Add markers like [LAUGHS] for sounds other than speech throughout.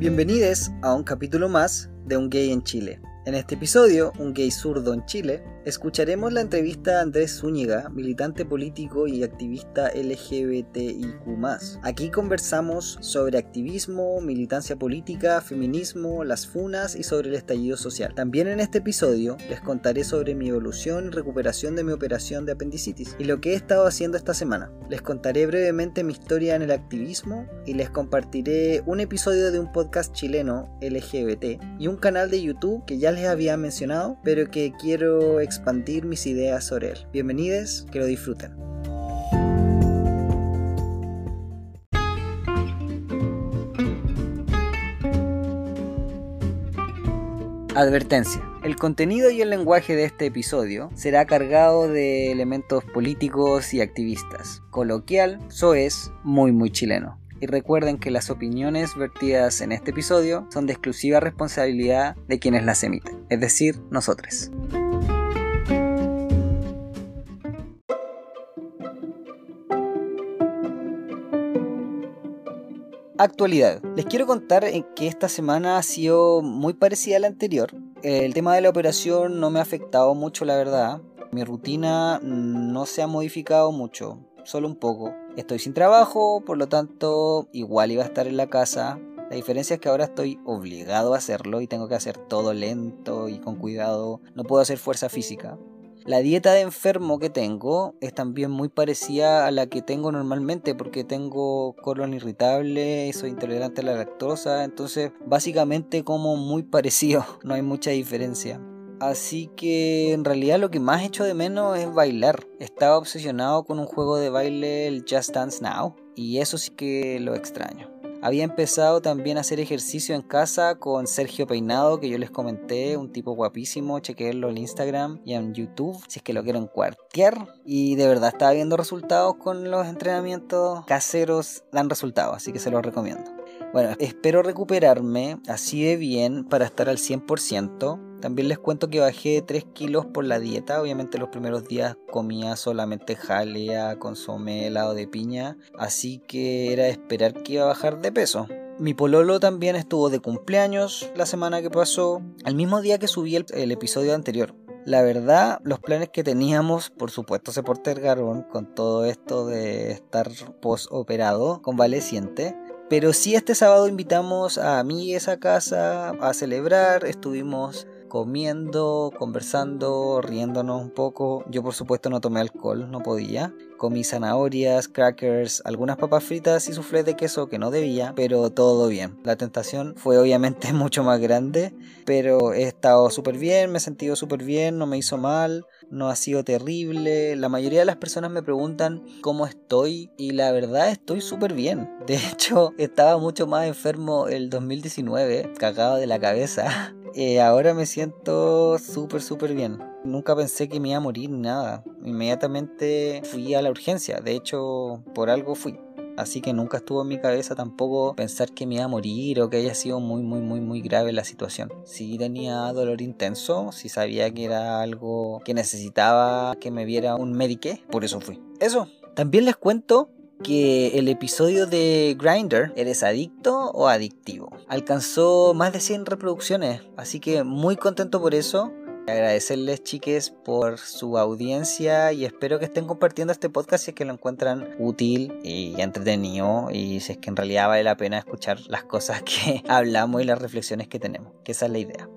Bienvenidos a un capítulo más de Un Gay en Chile. En este episodio, Un Gay Zurdo en Chile, escucharemos la entrevista a Andrés Zúñiga, militante político y activista LGBTIQ. Aquí conversamos sobre activismo, militancia política, feminismo, las funas y sobre el estallido social. También en este episodio les contaré sobre mi evolución y recuperación de mi operación de apendicitis y lo que he estado haciendo esta semana. Les contaré brevemente mi historia en el activismo y les compartiré un episodio de un podcast chileno LGBT y un canal de YouTube que ya les había mencionado, pero que quiero expandir mis ideas sobre él. Bienvenidos, que lo disfruten. Advertencia. El contenido y el lenguaje de este episodio será cargado de elementos políticos y activistas. Coloquial, es muy muy chileno y recuerden que las opiniones vertidas en este episodio son de exclusiva responsabilidad de quienes las emiten, es decir, nosotros. Actualidad. Les quiero contar que esta semana ha sido muy parecida a la anterior. El tema de la operación no me ha afectado mucho, la verdad. Mi rutina no se ha modificado mucho solo un poco. Estoy sin trabajo, por lo tanto igual iba a estar en la casa. La diferencia es que ahora estoy obligado a hacerlo y tengo que hacer todo lento y con cuidado. No puedo hacer fuerza física. La dieta de enfermo que tengo es también muy parecida a la que tengo normalmente porque tengo colon irritable, soy intolerante a la lactosa, entonces básicamente como muy parecido, [LAUGHS] no hay mucha diferencia. Así que en realidad lo que más echo de menos es bailar. Estaba obsesionado con un juego de baile, el Just Dance Now, y eso sí que lo extraño. Había empezado también a hacer ejercicio en casa con Sergio Peinado, que yo les comenté, un tipo guapísimo, chequenlo en Instagram y en YouTube, si es que lo quieren cuartear. Y de verdad estaba viendo resultados con los entrenamientos caseros, dan resultados, así que se los recomiendo. Bueno, espero recuperarme así de bien para estar al 100%. También les cuento que bajé 3 kilos por la dieta. Obviamente los primeros días comía solamente jalea, consomé, helado de piña. Así que era esperar que iba a bajar de peso. Mi pololo también estuvo de cumpleaños la semana que pasó, al mismo día que subí el, episodio anterior. La verdad, los planes que teníamos, por supuesto, se postergaron con todo esto de estar post-operado, convaleciente. Pero sí este sábado invitamos a amigues a casa a celebrar, estuvimos comiendo, conversando, riéndonos un poco. Yo por supuesto no tomé alcohol, no podía. Comí zanahorias, crackers, algunas papas fritas y suflé de queso que no debía, pero todo bien. La tentación fue obviamente [LAUGHS] mucho más grande, pero he estado súper bien, me he sentido súper bien, no me hizo mal no ha sido terrible. La mayoría de las personas me preguntan cómo estoy y la verdad estoy súper bien. [LAUGHS] De hecho, estaba mucho más enfermo el 2019, cagado de la cabeza. [LAUGHS] Eh, ahora me siento súper, súper bien. Nunca pensé que me iba a morir nada. Inmediatamente fui a la urgencia. De hecho, por algo fui. Así que nunca estuvo en mi cabeza tampoco pensar que me iba a morir o que haya sido muy, muy, muy, muy grave la situación. Si tenía dolor intenso, si sabía que era algo que necesitaba que me viera un medique, por eso fui. Eso. También les cuento que el episodio de Grinder, ¿eres adicto o adictivo? Alcanzó más de 100 reproducciones, así que muy contento por eso. Agradecerles chiques por su audiencia y espero que estén compartiendo este podcast si es que lo encuentran útil y entretenido y si es que en realidad vale la pena escuchar las cosas [LAUGHS] que hablamos y las reflexiones que tenemos, que esa es la idea.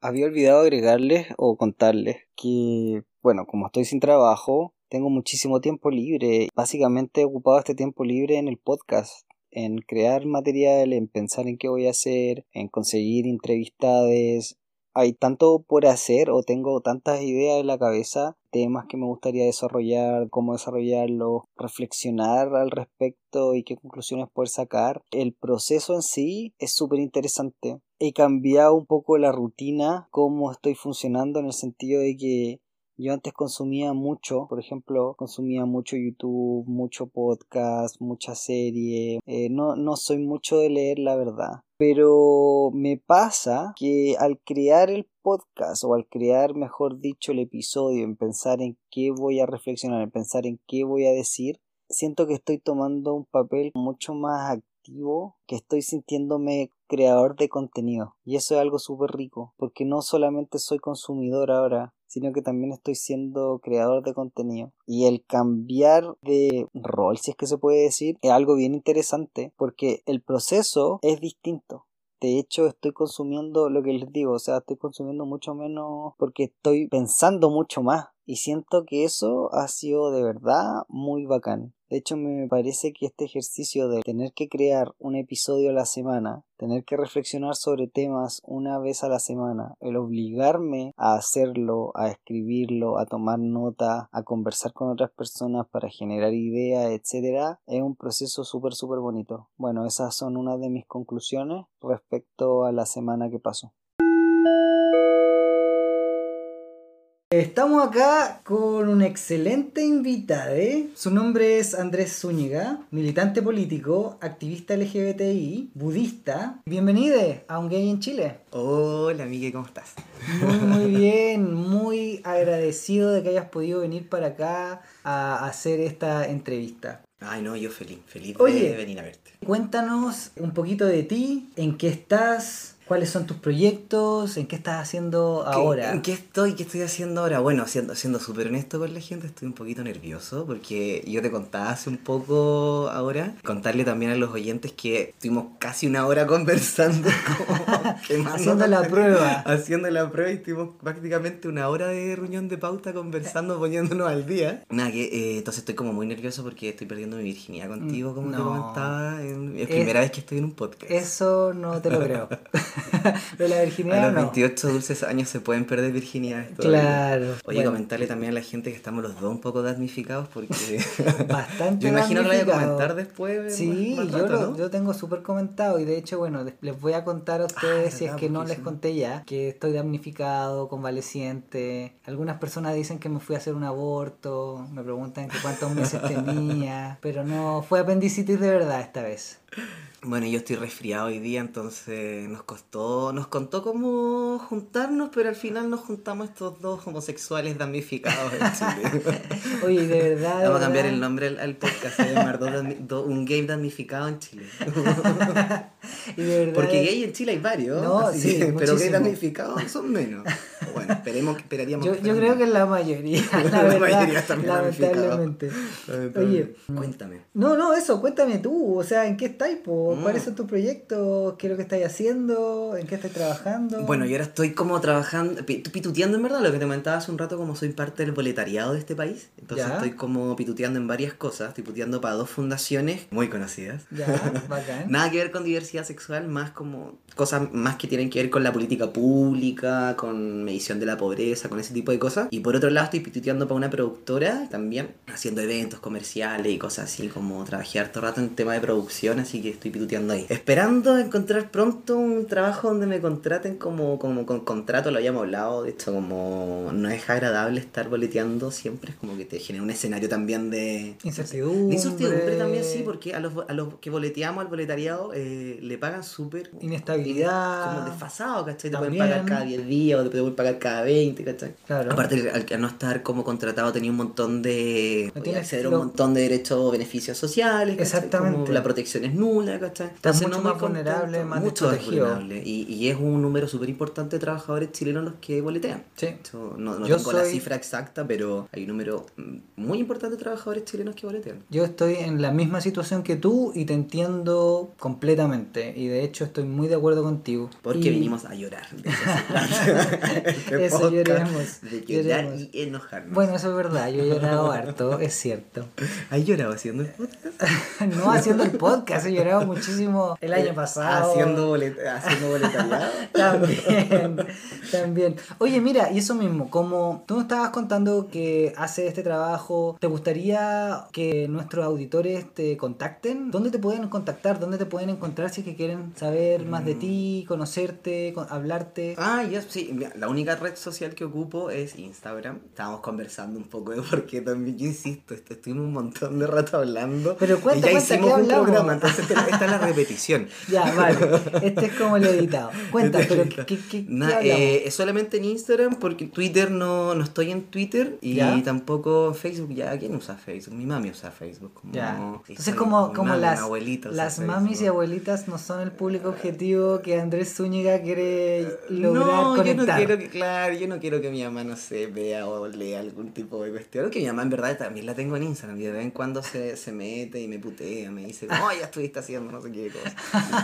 Había olvidado agregarles o contarles que, bueno, como estoy sin trabajo, tengo muchísimo tiempo libre. Básicamente he ocupado este tiempo libre en el podcast en crear material, en pensar en qué voy a hacer, en conseguir entrevistades. Hay tanto por hacer o tengo tantas ideas en la cabeza, temas que me gustaría desarrollar, cómo desarrollarlos, reflexionar al respecto y qué conclusiones poder sacar. El proceso en sí es súper interesante. He cambiado un poco la rutina, cómo estoy funcionando en el sentido de que yo antes consumía mucho, por ejemplo, consumía mucho YouTube, mucho podcast, mucha serie. Eh, no, no soy mucho de leer, la verdad. Pero me pasa que al crear el podcast o al crear, mejor dicho, el episodio, en pensar en qué voy a reflexionar, en pensar en qué voy a decir, siento que estoy tomando un papel mucho más activo, que estoy sintiéndome creador de contenido. Y eso es algo súper rico, porque no solamente soy consumidor ahora, sino que también estoy siendo creador de contenido. Y el cambiar de rol, si es que se puede decir, es algo bien interesante, porque el proceso es distinto. De hecho, estoy consumiendo lo que les digo, o sea, estoy consumiendo mucho menos porque estoy pensando mucho más. Y siento que eso ha sido de verdad muy bacán. De hecho, me parece que este ejercicio de tener que crear un episodio a la semana, tener que reflexionar sobre temas una vez a la semana, el obligarme a hacerlo, a escribirlo, a tomar nota, a conversar con otras personas para generar ideas, etcétera, es un proceso súper, súper bonito. Bueno, esas son una de mis conclusiones respecto a la semana que pasó. Estamos acá con un excelente invitado. ¿eh? Su nombre es Andrés Zúñiga, militante político, activista LGBTI, budista. Bienvenido a Un Gay en Chile. Hola, Miguel, ¿cómo estás? Muy, muy [LAUGHS] bien, muy agradecido de que hayas podido venir para acá a hacer esta entrevista. Ay, no, yo feliz, feliz de venir a verte. Cuéntanos un poquito de ti, en qué estás, ¿Cuáles son tus proyectos? ¿En qué estás haciendo ahora? ¿En qué estoy? ¿Qué estoy haciendo ahora? Bueno, siendo siendo súper honesto con la gente, estoy un poquito nervioso porque yo te contaba hace un poco ahora, contarle también a los oyentes que estuvimos casi una hora [LAUGHS] conversando, [LAUGHS] haciendo la prueba. Haciendo la prueba y estuvimos prácticamente una hora de reunión de pauta conversando, poniéndonos al día. Nada, que eh, entonces estoy como muy nervioso porque estoy perdiendo mi virginidad contigo, como te comentaba. Es primera vez que estoy en un podcast. Eso no te lo creo. [LAUGHS] [LAUGHS] de la virginidad. A los 28 dulces años se pueden perder virginidad. Claro. Oye, comentarle también a la gente que estamos los dos un poco damnificados porque. [LAUGHS] [LAUGHS] Bastante. yo imagino que lo voy a comentar después. Sí, yo, yo tengo súper comentado y de hecho, bueno, les voy a contar a ustedes, ah, si es que no les conté ya, que estoy damnificado, convaleciente. Algunas personas dicen que me fui a hacer un aborto, me preguntan cuántos meses tenía, pero no, fue apendicitis de verdad esta vez. Bueno, yo estoy resfriado hoy día, entonces nos costó, nos contó cómo juntarnos, pero al final nos juntamos estos dos homosexuales damnificados en Chile. [LAUGHS] Oye, de verdad. Vamos a cambiar el nombre al, podcast, llamar Un Game Damnificado en Chile. [LAUGHS] y de verdad. Porque gay en Chile hay varios, no, sí, pero gay damnificados son menos. Bueno, esperemos que esperaríamos. Yo, yo creo que la mayoría. [LAUGHS] La, la mayoría también lamentablemente. Oye, cuéntame. No, no, eso, cuéntame tú. O sea, ¿en qué estáis? Mm. ¿Cuáles son tus proyectos? ¿Qué es lo que estáis haciendo? ¿En qué estáis trabajando? Bueno, yo ahora estoy como trabajando, pituteando en verdad, lo que te comentaba hace un rato, como soy parte del boletariado de este país. Entonces estoy como pituteando en varias cosas. Estoy pituteando para dos fundaciones muy conocidas. Ya, [LAUGHS] bacán. Nada que ver con diversidad sexual, más como cosas más que tienen que ver con la política pública, con medición de la pobreza, con ese tipo de cosas. Y por otro lado estoy pituteando para una productora también, haciendo eventos comerciales y cosas así, como trabajé harto rato en tema de producción, así que estoy pituteando ahí. Esperando encontrar pronto un trabajo donde me contraten como, como con contrato, lo habíamos hablado, de hecho como no es agradable estar boleteando siempre, es como que te genera un escenario también de... Incertidumbre. incertidumbre también sí, porque a los, a los que boleteamos al boletariado eh, le pagan súper... Inestabilidad. Como desfasado, ¿cachai? Te pueden pagar cada 10 días o te pueden pagar cada 20, ¿cachai? Claro. Aparte, al, no estar como contratado tenía un montón de... No acceder a un montón de derechos o beneficios sociales. Exactamente. la protección es nula, ¿cachai? Está mucho más vulnerable, más mucho vulnerable. Y, y, es un número súper importante de trabajadores chilenos los que boletean. Sí. no no tengo la cifra exacta, pero hay un número muy importante de trabajadores chilenos que boletean. Yo estoy en la misma situación que tú y te entiendo completamente. Y de hecho estoy muy de acuerdo contigo. Porque vinimos a llorar. [LAUGHS] De [LAUGHS] eso, eso lloremos. De llorar y enojarnos. Bueno, eso es verdad. Yo he llorado [LAUGHS] harto, es cierto. ¿Has llorado haciendo el podcast? no haciendo el podcast, he llorado muchísimo el año pasado. Haciendo, boleta, haciendo boletariado. [LAUGHS] también, también. Oye, mira, y eso mismo, como tú me estabas contando que haces este trabajo, ¿te gustaría que nuestros auditores te contacten? ¿Dónde te pueden contactar? ¿Dónde te pueden encontrar si es que quieren saber más de mm. ti, conocerte, hablarte? Ah, ya, sí. La única red social que ocupo es Instagram. Estábamos conversando un poco de por qué también, yo insisto, estuvimos un montón de rato hablando. Pero cuenta, ya hicimos un programa, entonces [LAUGHS] esta es la repetición. [LAUGHS] ya, vale. Este es como el editado. Cuenta, pero ¿qué, qué, qué Nah, eh, es solamente en Instagram porque Twitter no, no estoy en Twitter y ¿Ya? tampoco en Facebook. Ya, ¿quién usa Facebook? Mi mami usa Facebook. Como, Ya. Entonces como, como mami, las, las Facebook. mamis y abuelitas no son el público objetivo que Andrés Zúñiga quiere lograr no, yo no conectar. quiero que, claro, yo no quiero que mi mamá, no sé, vea o lea algún tipo de cuestión. Que mi mamá en verdad también la tengo en Instagram y de vez en cuando se, se mete y me putea, me dice, oh, ya estuviste haciendo no sé qué cosa.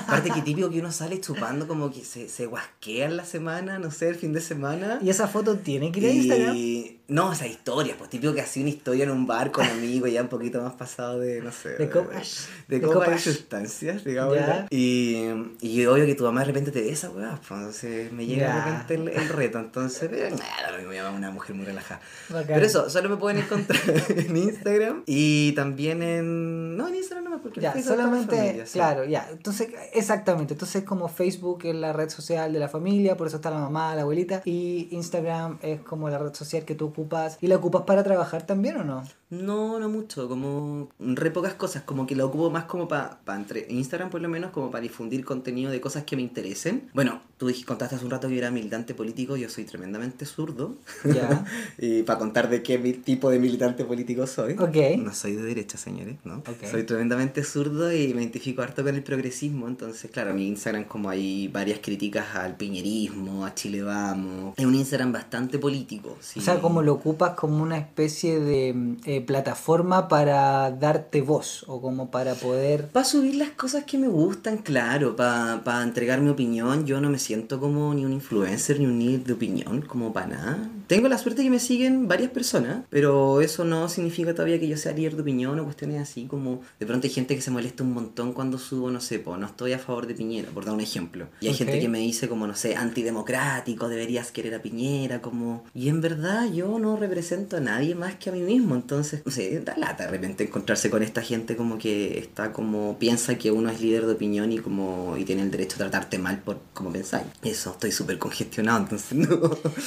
Aparte que típico que uno sale chupando como que se, se guasquea en la semana, no sé, el fin de semana. ¿Y esa foto tiene que ir a Instagram? Y... No, esas historias, pues típico que hacía una historia en un bar con amigos ya un poquito más pasado de, no sé. De copas. De, De copas de sustancias, digamos. Ya. Y, y obvio que tu mamá de repente te ve esa weá, pues entonces me llega Ya. de repente el, el reto. Entonces, pero nada, mi mamá es una mujer muy relajada. Bacán. Pero eso, solo me pueden encontrar [LAUGHS] en Instagram y también en. No, en Instagram no porque en Ya, solamente, familia, sí. claro, ya. Entonces, exactamente. Entonces, como Facebook es la red social de la familia, por eso está la mamá, la abuelita. Y Instagram es como la red social que tú ocupas. ¿Y la ocupas para trabajar también o no? No, no mucho, como re pocas cosas, como que lo ocupo más como para entre Instagram por lo menos, como para difundir contenido de cosas que me interesen. Bueno, tú contaste hace un rato que yo era militante político, yo soy tremendamente zurdo. Ya. [LAUGHS] y para contar de qué tipo de militante político soy. Ok. No soy de derecha, señores, ¿no? Ok. Soy tremendamente zurdo y me identifico harto con el progresismo, entonces claro, en mi Instagram como hay varias críticas al piñerismo, a Chile Vamos. Es un Instagram bastante político, sí. O sea, como lo ocupas como una especie de mm, eh, plataforma para darte voz o como para poder... Para subir las cosas que me gustan, claro, para entregar mi opinión. Yo no me siento como ni un influencer ni un líder de opinión, como para nada. Tengo la suerte que me siguen varias personas, pero eso no significa todavía que yo sea líder de opinión o cuestiones así como... De pronto hay gente que se molesta un montón cuando subo, no sé, po, no estoy a favor de Piñera, por dar un ejemplo. Y hay Ok. gente que me dice como, no sé, antidemocrático, deberías querer a Piñera, como... Y en verdad yo no represento a nadie más que a mí mismo, entonces, no sé, da lata de repente encontrarse con esta gente como que está como... piensa que uno es líder de opinión y como... y tiene el derecho a tratarte mal por como pensáis. Eso, estoy súper congestionado, entonces [LAUGHS] no...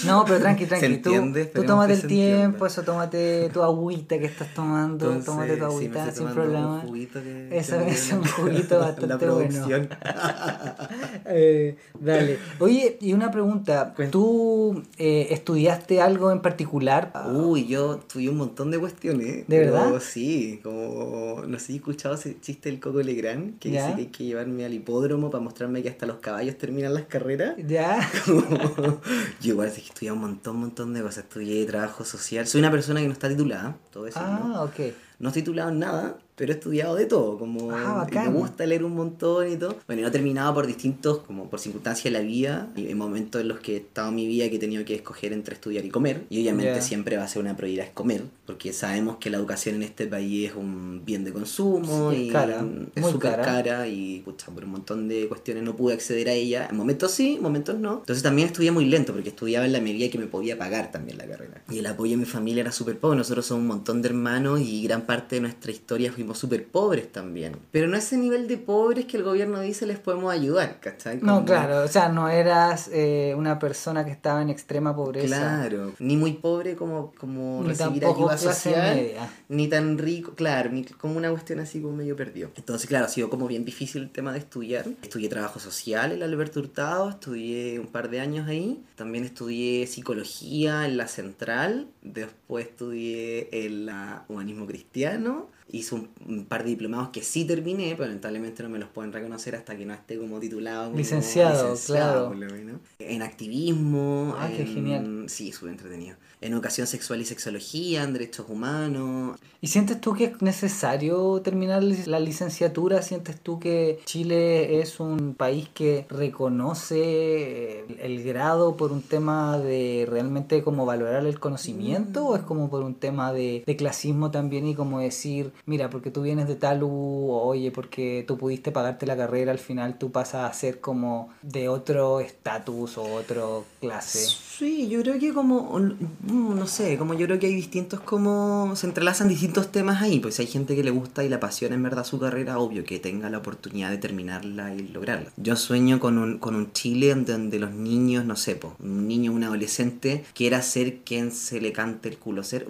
No, pero tranqui, tranqui. Tú, entiende, tú tómate el tiempo, eso, tómate tu agüita que estás tomando, Entonces, tómate tu agüita sin problema. un que- Eso que es un juguito bastante la bueno. [LAUGHS] [LAUGHS] Eh, dale. Oye, y una pregunta. ¿Tú eh, estudiaste algo en particular? Uy, yo estudié un montón de cuestiones. ¿De pero verdad? Sí, como no sé si he escuchado ese chiste del Coco Legrand, que ¿Ya? dice que hay que llevarme al hipódromo para mostrarme que hasta los caballos terminan las carreras. ¿Ya? [LAUGHS] yo igual que estudié un montón, montón de cosas. Estudié trabajo social. Soy una persona que no está titulada, todo eso. Ah, ok. No estoy titulado en nada, pero he estudiado de todo, como Ah, me gusta leer un montón y todo. Bueno, y no he terminado por distintos, como por circunstancias de la vida, y en momentos en los que he estado en mi vida que he tenido que escoger entre estudiar y comer, y obviamente Ya. siempre va a ser una prioridad es comer, porque sabemos que la educación en este país es un bien de consumo Sí, es y cara, es muy súper cara. cara. y pucha, por un montón de cuestiones no pude acceder a ella. En momentos sí, en momentos no. Entonces también estudié muy lento porque estudiaba en la medida que me podía pagar también la carrera. Y el apoyo de mi familia era súper pobre. Nosotros somos un montón de hermanos y gran parte de nuestra historia fuimos súper pobres también. Pero no ese nivel de pobres que el gobierno dice les podemos ayudar, ¿cachai? No, Como- claro. O sea, no eras eh, una persona que estaba en extrema pobreza. Claro, ni muy pobre como, como Ni recibir ayuda social, media. ni tan rico, claro, ni como una cuestión así como medio perdido. Entonces, claro, ha sido como bien difícil el tema de estudiar. Estudié trabajo social en Alberto Hurtado, estudié un par de años ahí. También estudié psicología en la Central, después estudié en la Humanismo Cristiano. Hice un, un par de diplomados que sí terminé, pero lamentablemente no me los pueden reconocer hasta que no esté como titulado. como Licenciado, claro. menos. En activismo. Ah, qué en- genial. Sí, súper entretenido. En educación sexual y sexología, en derechos humanos. ¿Y sientes tú que es necesario terminar la licenciatura? ¿Sientes tú que Chile es un país que reconoce el, el grado por un tema de realmente como valorar el conocimiento? ¿O es como por un tema de, de clasismo también y como decir, mira, porque tú vienes de tal U, o, oye, porque tú pudiste pagarte la carrera, al final tú pasas a ser como de otro estatus o otro clase? Sí, yo creo que como, mm, no sé, como yo creo que hay distintos como, se entrelazan distintos temas ahí, pues hay gente que le gusta y le apasiona en verdad su carrera, obvio que tenga la oportunidad de terminarla y lograrla. Yo sueño con un, con un Chile en donde los niños, no sé, po, un niño, un adolescente, quiera ser quien se le cante el culo ser.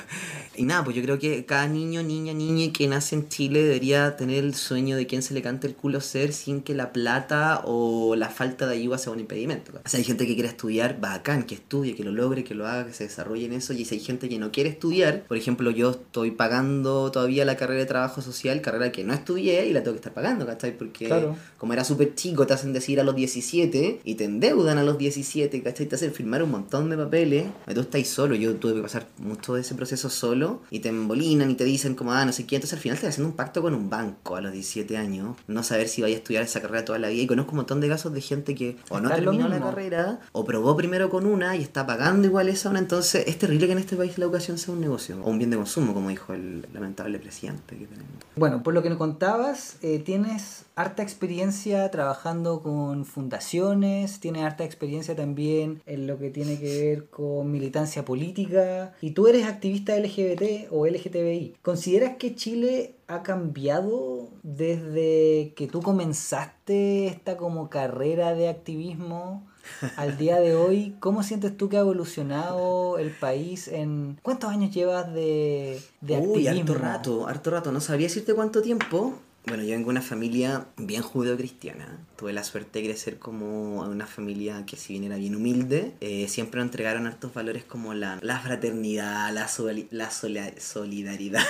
[LAUGHS] y nada, pues yo creo que cada niño, niña, niña que nace en Chile debería tener el sueño de quien se le cante el culo ser sin que la plata o la falta de ayuda sea un impedimento. O sea, hay gente que quiere estudiar, bacán, que estudie, que lo logre, que lo haga, que se desarrolle en eso. Y si hay gente que no quiere estudiar, por ejemplo, yo estoy pagando todavía la carrera de trabajo social, carrera que no estudié y la tengo que estar pagando, ¿cachai? Porque como era súper chico, te hacen decir a los 17 y te endeudan a los 17, ¿cachai? Te hacen firmar un montón de papeles. Tú estás solo, yo tuve que pasar mucho de ese proceso solo y te embolinan y te dicen como, ah, no sé qué. Entonces al final te haciendo un pacto con un banco a los 17 años, no saber si vaya a estudiar esa carrera toda la vida. Y conozco un montón de casos de gente que o no terminó la carrera o probó primero con una y está pagando igual esa una. Entonces es terrible que en este país la educación sea un negocio o un bien de consumo, como dijo el lamentable presidente que tenemos. Bueno, por lo que nos contabas, eh, tienes harta experiencia trabajando con fundaciones, tienes harta experiencia también en lo que tiene que ver con militancia política y tú eres activista LGBT o LGTBI. ¿Consideras que Chile ha cambiado desde que tú comenzaste esta como carrera de activismo? Al día de hoy, ¿cómo sientes tú que ha evolucionado el país en... ¿Cuántos años llevas de, de Uy, harto rato, harto rato. No sabría decirte cuánto tiempo, bueno, yo vengo de una familia bien judeo-cristiana. Tuve la suerte de crecer como una familia que si bien era bien humilde, eh, siempre nos entregaron hartos valores como la, la fraternidad, la, la solidaridad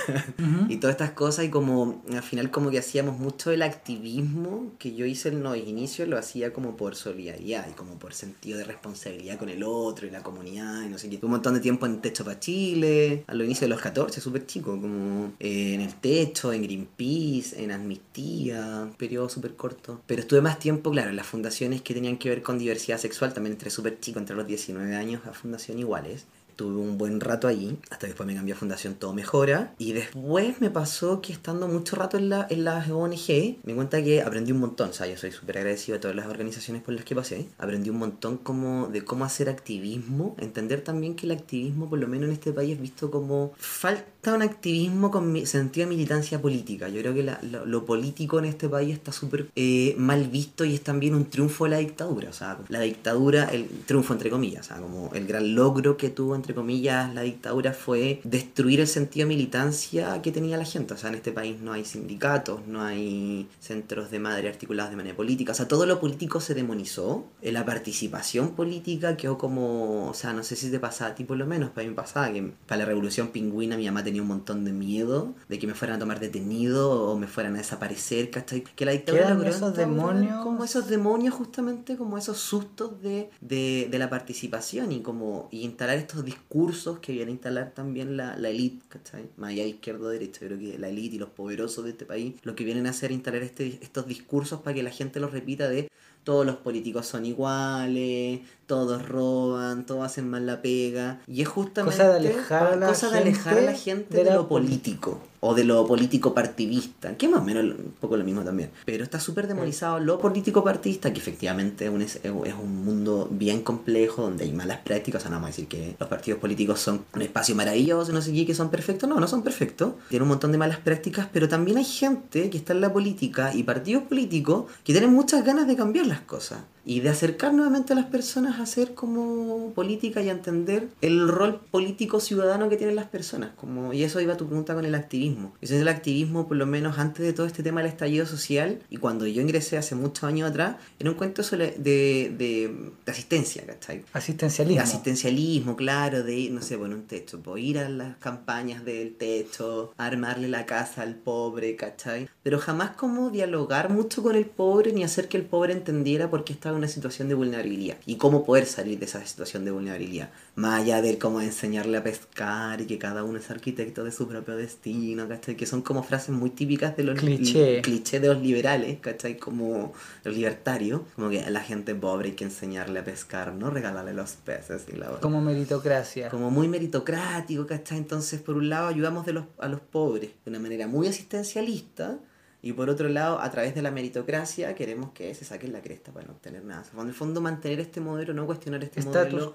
y todas estas cosas. Y como al final como que hacíamos mucho el activismo que yo hice en los inicios, lo hacía como por solidaridad y como por sentido de responsabilidad con el otro y la comunidad y no sé qué. Tuve un montón de tiempo en Techo para Chile, a los inicios de los 14, súper chico, como eh, en el Techo, en Greenpeace, en mis tías, un periodo súper corto. Pero estuve más tiempo, claro, en las fundaciones que tenían que ver con diversidad sexual, también entré súper chico, entre los 19 años a Fundación Iguales tuve un buen rato allí, hasta después me cambié a Fundación Todo Mejora, y después me pasó que estando mucho rato en, la, en las ONG, me cuenta que aprendí un montón, o sea, yo soy súper agradecido a todas las organizaciones por las que pasé, aprendí un montón como de cómo hacer activismo, entender también que el activismo, por lo menos en este país, es visto como falta un activismo con sentido de militancia política, yo creo que lo, político en este país está súper eh, mal visto y es también un triunfo de la dictadura, o sea, la dictadura, el triunfo entre comillas, o sea, como el gran logro que tuvo entre comillas, la dictadura fue destruir el sentido de militancia que tenía la gente. O sea, en este país no hay sindicatos, no hay centros de madre articulados de manera política. O sea, todo lo político se demonizó. La participación política quedó como, o sea, no sé si te pasaba a ti por lo menos, para mí pasaba que para la revolución pingüina mi mamá tenía un montón de miedo de que me fueran a tomar detenido o me fueran a desaparecer, ¿cachai? Que la dictadura logró esos demonios. Como esos demonios justamente, como esos sustos de, de, de la participación y como y instalar estos discursos que viene a instalar también la, la élite, ¿cachai? Más allá izquierda derecha, creo que la élite y los poderosos de este país lo que vienen a hacer es instalar este, estos discursos para que la gente los repita de todos los políticos son iguales, todos roban, todos hacen mal la pega. Y es justamente cosa de alejar a la, cosa gente, de, alejar a la gente de, lo político o de lo político partidista, que más o menos un poco lo mismo también. Pero está súper demonizado lo político partidista, que efectivamente es un, es un mundo bien complejo donde hay malas prácticas. O sea, no vamos a decir que los partidos políticos son un espacio maravilloso, no sé qué, que son perfectos. No, no son perfectos. Tienen un montón de malas prácticas, pero también hay gente que está en la política y partidos políticos que tienen muchas ganas de cambiar las cosas y de acercar nuevamente a las personas a hacer como política y a entender el rol político ciudadano que tienen las personas. Como, y eso iba a tu pregunta con el activismo. Ese es el activismo, por lo menos antes de todo este tema del estallido social, y cuando yo ingresé hace muchos años atrás, era un cuento de, de, de asistencia, ¿cachai? Asistencialismo. asistencialismo, claro, de ir, no sé, bueno, un techo, pues, ir a las campañas del techo, armarle la casa al pobre, ¿cachai? Pero jamás como dialogar mucho con el pobre ni hacer que el pobre entendiera por qué estaba una situación de vulnerabilidad y cómo poder salir de esa situación de vulnerabilidad. Más allá de cómo enseñarle a pescar y que cada uno es arquitecto de su propio destino, ¿cachai? Que son como frases muy típicas de los clichés de los liberales, ¿cachai? Como los libertarios, como que a la gente pobre hay que enseñarle a pescar, no regalarle los peces y la Como meritocracia. Como muy meritocrático, ¿cachai? Entonces, por un lado, ayudamos de los, a los pobres de una manera muy asistencialista y por otro lado, a través de la meritocracia, queremos que se saquen la cresta para no obtener nada. en el fondo, mantener este modelo, no cuestionar este modelo,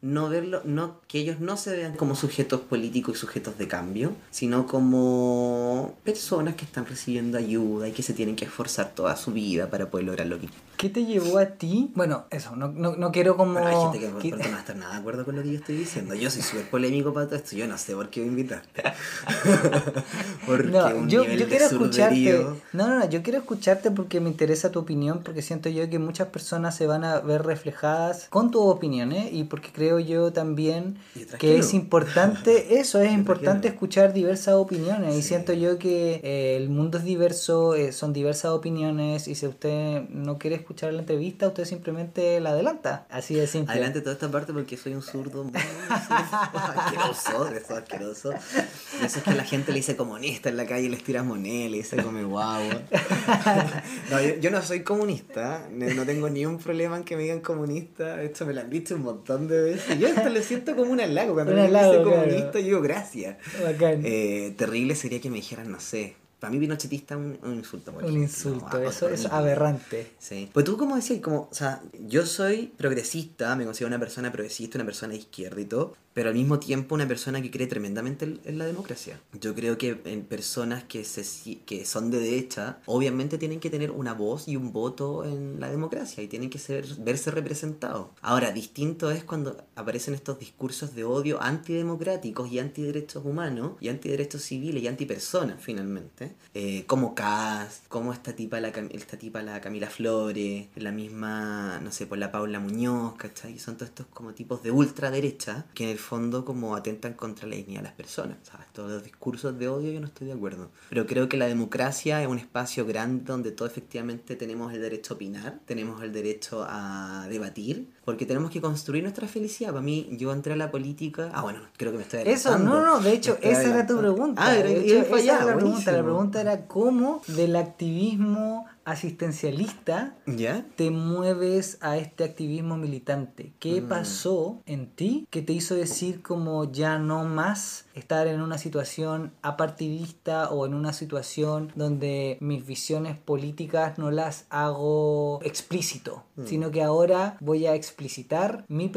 no verlo, no, que ellos no se vean como sujetos políticos y sujetos de cambio, sino como personas que están recibiendo ayuda y que se tienen que esforzar toda su vida para poder lograr lo que ¿Qué te llevó a ti? Bueno, eso, no, no, no quiero como... Pero hay gente que por no va a estar nada de acuerdo con lo que yo estoy diciendo. Yo soy súper polémico para todo esto. Yo no sé por qué me invitaste. [LAUGHS] Porque No, un yo, nivel yo de quiero escucharte. surderío- No, no, no, yo quiero escucharte porque me interesa tu opinión, porque siento yo que muchas personas se van a ver reflejadas con tus opiniones y porque creo yo también Y que es importante, [LAUGHS] eso es Y importante escuchar diversas opiniones y Sí. siento yo que eh, el mundo es diverso, eh, son diversas opiniones y si usted no quiere escuchar la entrevista, usted simplemente la adelanta, así de simple. Adelante toda esta parte porque soy un zurdo muy asqueroso, eso asqueroso. Eso es que la gente le dice comunista en la calle y les tira moneda, le dice come guau. [LAUGHS] No, yo, yo no soy comunista, no tengo ni un problema en que me digan comunista, esto me lo han dicho un montón de veces. Yo esto lo siento como un halago, cuando Un me dicen claro. comunista yo digo gracias. Bacán. Eh, terrible sería que me dijeran, no sé, para mí pinochetista es un, un insulto. por Un ejemplo. insulto, No, eso es aberrante. Sí. Pues tú como decías, como, o sea, yo soy progresista, me considero una persona progresista, una persona de izquierda y todo, pero al mismo tiempo una persona que cree tremendamente en, en la democracia. Yo creo que en personas que, se, que son de derecha, obviamente tienen que tener una voz y un voto en la democracia y tienen que ser, verse representados. Ahora, distinto es cuando aparecen estos discursos de odio antidemocráticos y antiderechos humanos y antiderechos civiles y antipersonas finalmente, eh, como Kass, como esta tipa, la, esta tipa la Camila Flores, la misma, no sé, por la Paula Muñoz, ¿cachai? Son todos estos como tipos de ultraderecha que en el fondo como atentan contra la dignidad de las personas. ¿sabes? Todos los discursos de odio yo no estoy de acuerdo. Pero creo que la democracia es un espacio grande donde todos efectivamente tenemos el derecho a opinar, tenemos el derecho a debatir, porque tenemos que construir nuestra felicidad. Para mí, yo entré a la política... Ah, bueno, creo que me estoy Eso, no, no, de hecho, esa era tu pregunta. Ah, de hecho, esa era la pregunta. La pregunta era cómo del activismo asistencialista ¿Ya? te mueves a este activismo militante. ¿Qué Mm. pasó en ti que te hizo decir como ya no más estar en una situación apartidista o en una situación donde mis visiones políticas no las hago explícito, Mm. sino que ahora voy a explicitar mi,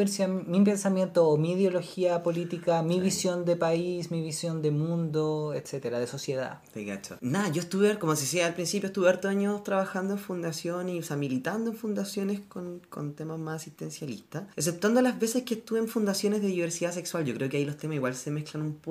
mi pensamiento o mi ideología política, mi Sí. visión de país, mi visión de mundo, etcétera, de sociedad? Te cacho. Nada, yo estuve, como se decía al principio, estuve harto años trabajando en fundación y, o sea, militando en fundaciones con, con temas más asistencialistas. Exceptuando las veces que estuve en fundaciones de diversidad sexual. Yo creo que ahí los temas igual se mezclan un poco.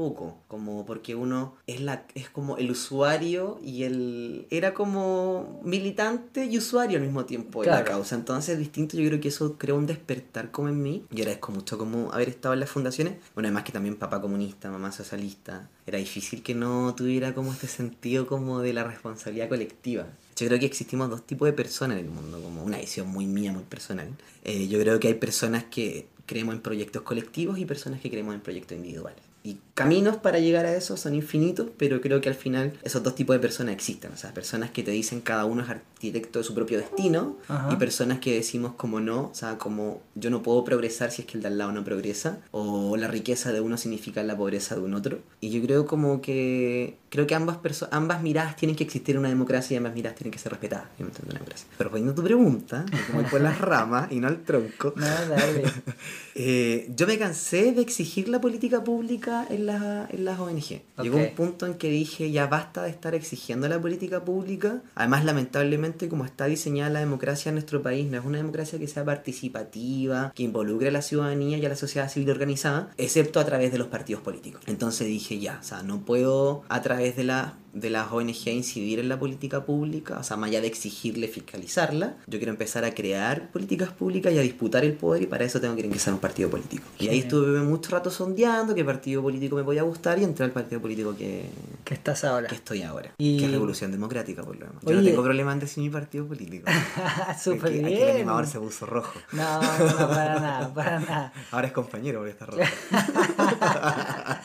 Como porque uno es, la, es como el usuario y el... Era como militante y usuario al mismo tiempo de la Claro. causa. Entonces es distinto, yo creo que eso creó un despertar como en mí. Y agradezco mucho como haber estado en las fundaciones. Bueno, además que también papá comunista, mamá socialista. Era difícil que no tuviera como este sentido como de la responsabilidad colectiva. Yo creo que existimos dos tipos de personas en el mundo, como una visión muy mía, muy personal. Eh, yo creo que hay personas que creemos en proyectos colectivos y personas que creemos en proyectos individuales. Y caminos para llegar a eso son infinitos, pero creo que al final esos dos tipos de personas existen. O sea, personas que te dicen cada uno es arquitecto de su propio destino Ajá. y personas que decimos como no, o sea, como yo no puedo progresar si es que el de al lado no progresa, o la riqueza de uno significa la pobreza de un otro. Y yo creo como que creo que ambas perso- ambas miradas tienen que existir en una democracia y ambas miradas tienen que ser respetadas en una democracia. Pero poniendo tu pregunta, como por las ramas y no al tronco, No, dale. [LAUGHS] eh, yo me cansé de exigir la política pública en, la- en las ONG. Llegó un punto en que dije, ya basta de estar exigiendo la política pública. Además, lamentablemente, como está diseñada la democracia en nuestro país, no es una democracia que sea participativa, que involucre a la ciudadanía y a la sociedad civil organizada, excepto a través de los partidos políticos. Entonces dije, ya, o sea, no puedo a través de la de las ONG incidir en la política pública, o sea, más allá de exigirle fiscalizarla, yo quiero empezar a crear políticas públicas y a disputar el poder y para eso tengo que ingresar a un partido político. Y ahí estuve mucho rato sondeando qué partido político me podía gustar y entré al partido político que, ¿Qué estás ahora? que estoy ahora, Y- que es Revolución Democrática, por lo demás. Yo no tengo problema en decir mi partido político. [LAUGHS] Súper bien. Aquí el animador se puso rojo. No, no, para nada, para nada. [LAUGHS] Ahora es compañero porque está rojo. [LAUGHS]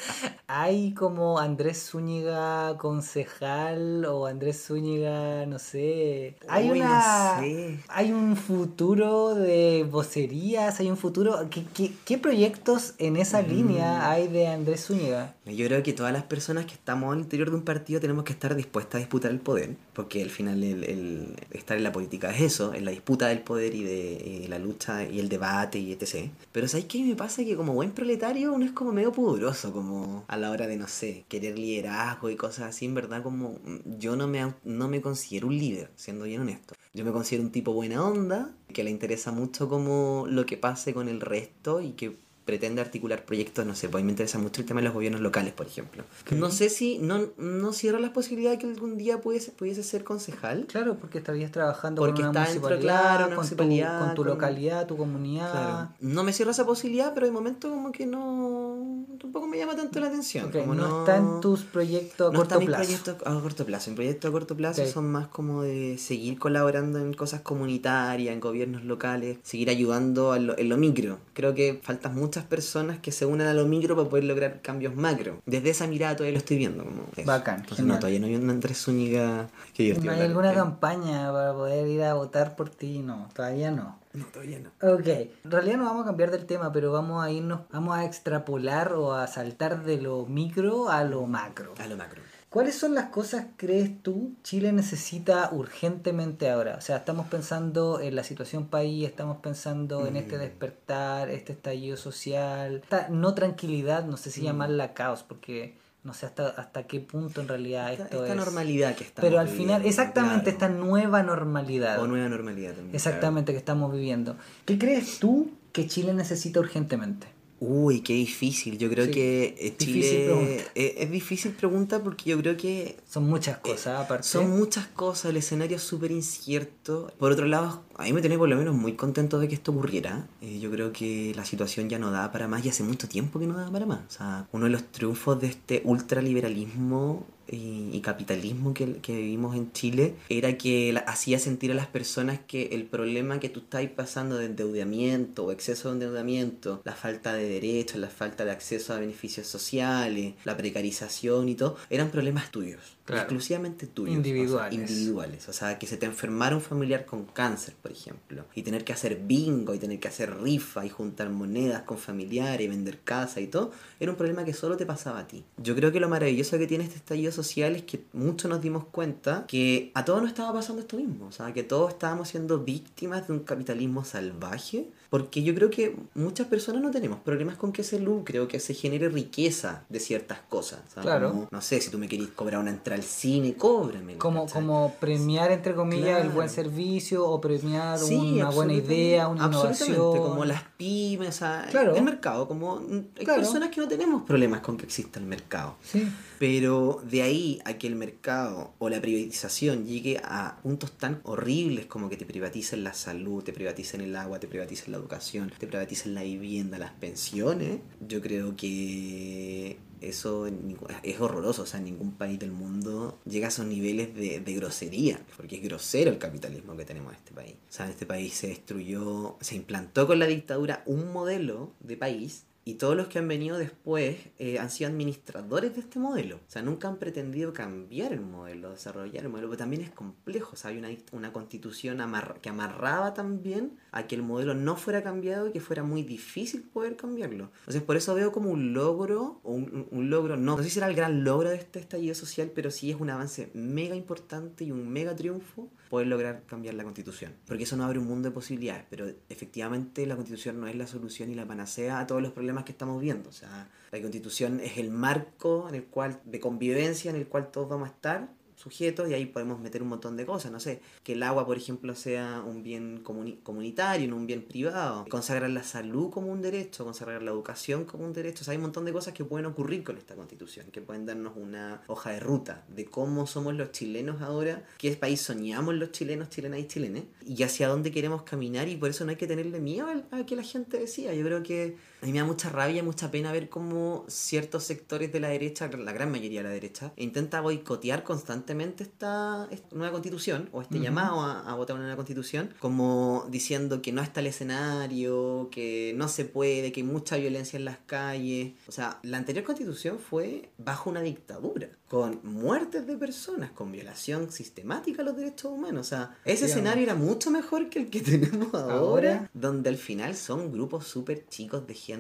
Hay como Andrés Zúñiga concejal o Andrés Zúñiga, no sé. Hay Uy, no una. sé. Hay un futuro de vocerías, hay un futuro. ¿Qué, qué, qué proyectos en esa Mm. línea hay de Andrés Zúñiga? Yo creo que todas las personas que estamos al interior de un partido tenemos que estar dispuestas a disputar el poder, porque al final el, el estar en la política es eso, es la disputa del poder y de eh, la lucha y el debate y etc. Pero ¿sabes qué me pasa? Que como buen proletario uno es como medio pudoroso, como a la hora de, no sé, querer liderazgo y cosas así. En verdad como yo no me, no me considero un líder, siendo bien honesto. Yo me considero un tipo buena onda, que le interesa mucho como lo que pase con el resto y que pretende articular proyectos, no sé, pues a mí me interesa mucho el tema de los gobiernos locales, por ejemplo. No sé si, no, no cierro las posibilidades de que algún día pudiese, pudiese ser concejal. Claro, porque estarías trabajando Porque con una está dentro, claro, una con, municipalidad, tu, con tu con- localidad, tu comunidad. Claro. No me cierro esa posibilidad, pero de momento como que no... Tampoco me llama tanto la atención. Como no, está en tus proyectos a no corto plazo. proyecto a corto plazo. En proyectos a corto plazo son más como de seguir colaborando en cosas comunitarias, en gobiernos locales, seguir ayudando a lo- en lo micro. Creo que faltan muchas personas que se unan a lo micro para poder lograr cambios macro. Desde esa mirada todavía lo estoy viendo. Como eso. Bacán, Entonces, no, todavía no hay una Andrés Zúñiga que yo ¿No hay alguna campaña para poder ir a votar por ti? No, todavía no. No, todavía no. Ok, en realidad no vamos a cambiar del tema, pero vamos a irnos, vamos a extrapolar o a saltar de lo micro a lo macro. A lo macro. ¿Cuáles son las cosas, crees tú, Chile necesita urgentemente ahora? O sea, estamos pensando en la situación país, estamos pensando en este Mm. despertar, este estallido social, esta no tranquilidad, no sé si Mm. llamarla caos, porque no sé hasta, hasta qué punto en realidad Esta, esto esta es... normalidad que estamos Pero al final, exactamente claro. esta nueva normalidad. O nueva normalidad también. Exactamente que estamos viviendo. ¿Qué crees tú que Chile necesita urgentemente? Uy, qué difícil. Yo creo Sí. que eh, Difícil Chile pregunta. eh, es difícil pregunta porque yo creo que Son muchas cosas, aparte. Eh, son muchas cosas, el escenario es súper incierto. Por otro lado, a mí me tiene por lo menos muy contento de que esto ocurriera. Eh, yo creo que la situación ya no da para más y hace mucho tiempo que no da para más. O sea, uno de los triunfos de este ultraliberalismo y, y capitalismo que, que vivimos en Chile era que la- hacía sentir a las personas que el problema que tú estás pasando de endeudamiento o exceso de endeudamiento, la falta de derechos, la falta de acceso a beneficios sociales, la precarización y todo, eran problemas tuyos, Claro. exclusivamente tuyos. Individuales. O sea, individuales. O sea, que se te enfermara un familiar con cáncer, por ejemplo, y tener que hacer bingo y tener que hacer rifa y juntar monedas con familiares y vender casa y todo, era un problema que solo te pasaba a ti. Yo creo que lo maravilloso que tiene este estallido social es que muchos nos dimos cuenta que a todos nos estaba pasando esto mismo. O sea, que todos estábamos siendo víctimas de un capitalismo salvaje. Porque yo creo que muchas personas no tenemos problemas con que se lucre o que se genere riqueza de ciertas cosas. Claro. como, no sé, si tú me querís cobrar una entrada al cine, cóbrame. Como, como premiar, entre comillas, el buen servicio o premiar Sí, una buena idea, una Absolutamente, innovación. como las pymes, Claro. el mercado, como mm, hay Claro. personas que no tenemos problemas con que exista el mercado. Sí. Pero de ahí a que el mercado o la privatización llegue a puntos tan horribles como que te privaticen la salud, te privaticen el agua, te privaticen la educación, te privaticen la vivienda, las pensiones, yo creo que eso es horroroso. O sea, ningún país del mundo llega a esos niveles de, de grosería, porque es grosero el capitalismo que tenemos en este país. O sea, en este país se destruyó, se implantó con la dictadura un modelo de país y todos los que han venido después eh, han sido administradores de este modelo. O sea, nunca han pretendido cambiar el modelo, desarrollar el modelo, pero también es complejo. O sea, hay una, una constitución que amarraba también a que el modelo no fuera cambiado y que fuera muy difícil poder cambiarlo. Entonces, por eso veo como un logro, o un logro, no, no sé si será el gran logro de este estallido social, pero sí es un avance mega importante y un mega triunfo poder lograr cambiar la constitución. Porque eso no abre un mundo de posibilidades, pero efectivamente la constitución no es la solución y la panacea a todos los problemas que estamos viendo. O sea, la constitución es el marco en el cual, de convivencia en el cual todos vamos a estar sujetos y ahí podemos meter un montón de cosas, no sé, que el agua, por ejemplo, sea un bien comuni- comunitario, no un bien privado, consagrar la salud como un derecho, consagrar la educación como un derecho, o sea, hay un montón de cosas que pueden ocurrir con esta constitución, que pueden darnos una hoja de ruta de cómo somos los chilenos ahora, qué país soñamos los chilenos, chilenas y chilenes, y hacia dónde queremos caminar y por eso no hay que tenerle miedo a que la gente decía, yo creo que a mí me da mucha rabia, mucha pena ver cómo ciertos sectores de la derecha, la gran mayoría de la derecha, intenta boicotear constantemente esta, esta nueva constitución o este llamado a, a votar una nueva constitución, como diciendo que no está el escenario, que no se puede, que hay mucha violencia en las calles. O sea, la anterior constitución fue bajo una dictadura, con muertes de personas, con violación sistemática a los derechos humanos. O sea, ese escenario era mucho mejor que el que [LAUGHS] tenemos ahora, Ahora. donde al final son grupos súper chicos de gente,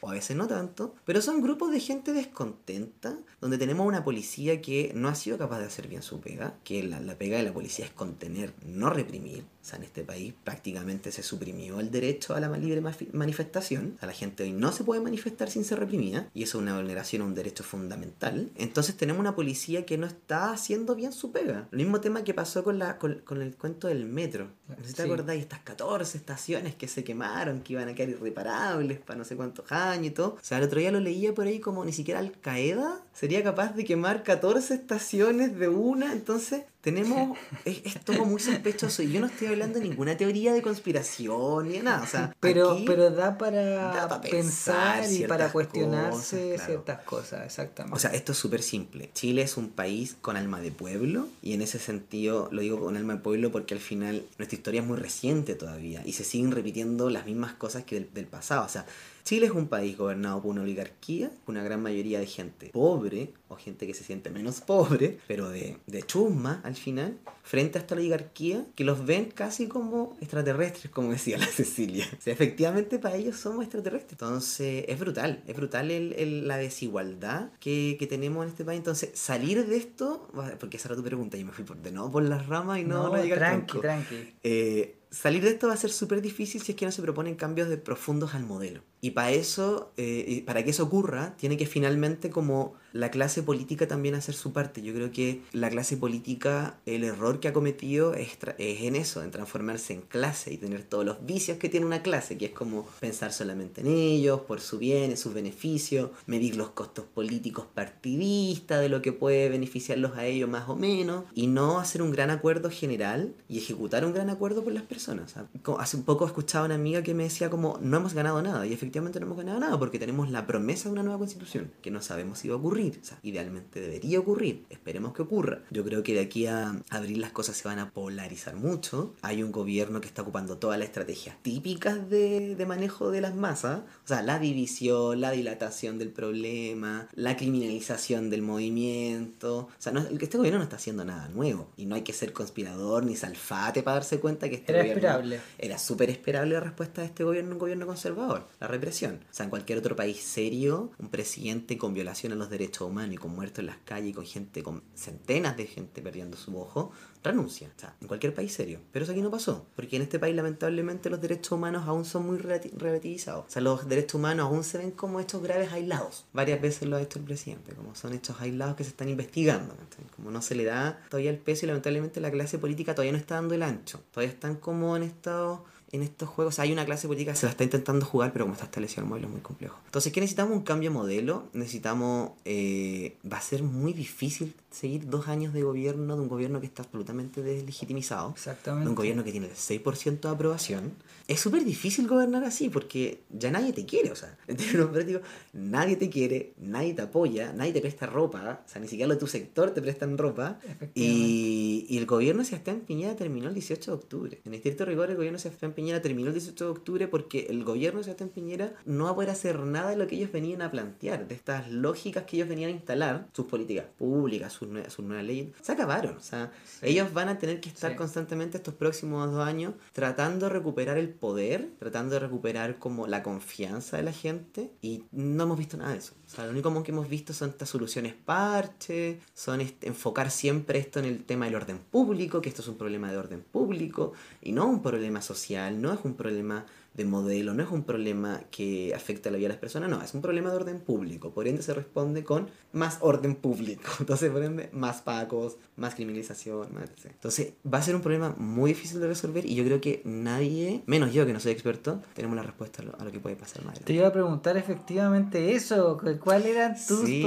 o a veces no tanto, pero son grupos de gente descontenta, donde tenemos una policía que no ha sido capaz de hacer bien su pega, que la, pega de la policía es contener, no reprimir. O sea, en este país prácticamente se suprimió el derecho a la libre manifestación. Sea, la gente hoy no se puede manifestar sin ser reprimida y eso es una vulneración a un derecho fundamental. Entonces tenemos una policía que no está haciendo bien su pega. El mismo tema que pasó con, la, con, el cuento del metro. No sé si te acordáis, estas 14 estaciones que se quemaron, que iban a quedar irreparables para no sé cuántos años y todo. O sea, el otro día lo leía por ahí como ni siquiera Al Qaeda sería capaz de quemar 14 estaciones de una. Entonces tenemos, [LAUGHS] es, todo muy sospechoso y yo no estoy hablando de ninguna teoría de conspiración ni nada, o sea, pero, pero da para, pensar, y para cuestionarse ciertas cosas, exactamente. O sea, esto es súper simple. Chile es un país con alma de pueblo y en ese sentido lo digo con alma de pueblo porque al final nuestra historia es muy reciente todavía y se siguen repitiendo las mismas cosas que del, del pasado, o sea, Chile es un país gobernado por una oligarquía, una gran mayoría de gente pobre o gente que se siente menos pobre, pero de, de chusma al final, frente a esta oligarquía que los ven casi como extraterrestres, como decía la [LAUGHS] Cecilia. O sea, efectivamente para ellos somos extraterrestres. Entonces es brutal, es brutal el, la desigualdad que, que, tenemos en este país. Entonces salir de esto, porque esa era tu pregunta, yo me fui por, de nuevo por las ramas y no, no, no tranqui, tranqui. Eh, salir de esto va a ser súper difícil si es que no se proponen cambios de profundos al modelo. Y para eso, eh, para que eso ocurra, tiene que finalmente como la clase política también hacer su parte. Yo creo que la clase política, el error que ha cometido es, es, en eso, en transformarse en clase y tener todos los vicios que tiene una clase, que es como pensar solamente en ellos, por su bien, en sus beneficios, medir los costos políticos partidistas de lo que puede beneficiarlos a ellos más o menos, y no hacer un gran acuerdo general y ejecutar un gran acuerdo por las personas. Hace un poco escuchaba a una amiga que me decía como, no hemos ganado nada, y efectivamente no hemos ganado nada porque tenemos la promesa de una nueva constitución, que no sabemos si va a ocurrir idealmente debería ocurrir. Esperemos que ocurra. Yo creo que de aquí a abril las cosas se van a polarizar mucho. Hay un gobierno que está ocupando todas las estrategias típicas de, de manejo de las masas. O sea, la división, la dilatación del problema, la criminalización del movimiento. O sea, no, este gobierno no está haciendo nada nuevo. Y no hay que ser conspirador ni salfate para darse cuenta que este era gobierno esperable. era súper esperable la respuesta de este gobierno, un gobierno conservador, la represión. O sea, en cualquier otro país serio, un presidente con violación a los derechos humano y con muertos en las calles y con gente, con centenas de gente perdiendo su ojo, renuncia. O sea, en cualquier país serio. Pero eso aquí no pasó. Porque en este país, lamentablemente, los derechos humanos aún son muy relativizados. O sea, los derechos humanos aún se ven como hechos graves aislados. Varias veces lo ha hecho el presidente, como son hechos aislados que se están investigando. Como no se le da todavía el peso y lamentablemente la clase política todavía no está dando el ancho. Todavía están como en estado en estos juegos. Hay una clase política que se la está intentando jugar, pero como está establecido el modelo es muy complejo. Entonces, ¿qué necesitamos? Un cambio de modelo. Necesitamos... Eh, va a ser muy difícil seguir dos años de gobierno, de un gobierno que está absolutamente deslegitimizado. Exactamente. De un gobierno que tiene el 6% de aprobación. Es súper difícil gobernar así porque ya nadie te quiere, o sea, [LAUGHS] en términos prácticos, nadie te quiere, nadie te apoya, nadie te presta ropa, o sea, ni siquiera los de tu sector te prestan ropa. Y, y, el gobierno de Sebastián Piñera terminó el 18 de octubre. En estricto rigor, el gobierno de Sebastián Piñera terminó el 18 de octubre porque el gobierno de Sebastián Piñera no va a poder hacer nada de lo que ellos venían a plantear, de estas lógicas que ellos venían a instalar, sus políticas públicas, sus sus, nuevas leyes, se acabaron. O sea, ellos van a tener que estar constantemente estos próximos dos años tratando de recuperar el poder, tratando de recuperar como la confianza de la gente y no hemos visto nada de eso. O sea, lo único que hemos visto son estas soluciones parche, son enfocar siempre esto en el tema del orden público, que esto es un problema de orden público y no un problema social, no es un problema de modelo, no es un problema que afecta la vida de las personas, no, es un problema de orden público. Por ende se responde con más orden público. [LAUGHS] Entonces, por ende, más pagos, más criminalización, más etc. Entonces, va a ser un problema muy difícil de resolver y yo creo que nadie, menos yo que no soy experto, tenemos la respuesta a lo, que puede pasar Te iba a preguntar efectivamente eso, ¿cuál era tu, sí,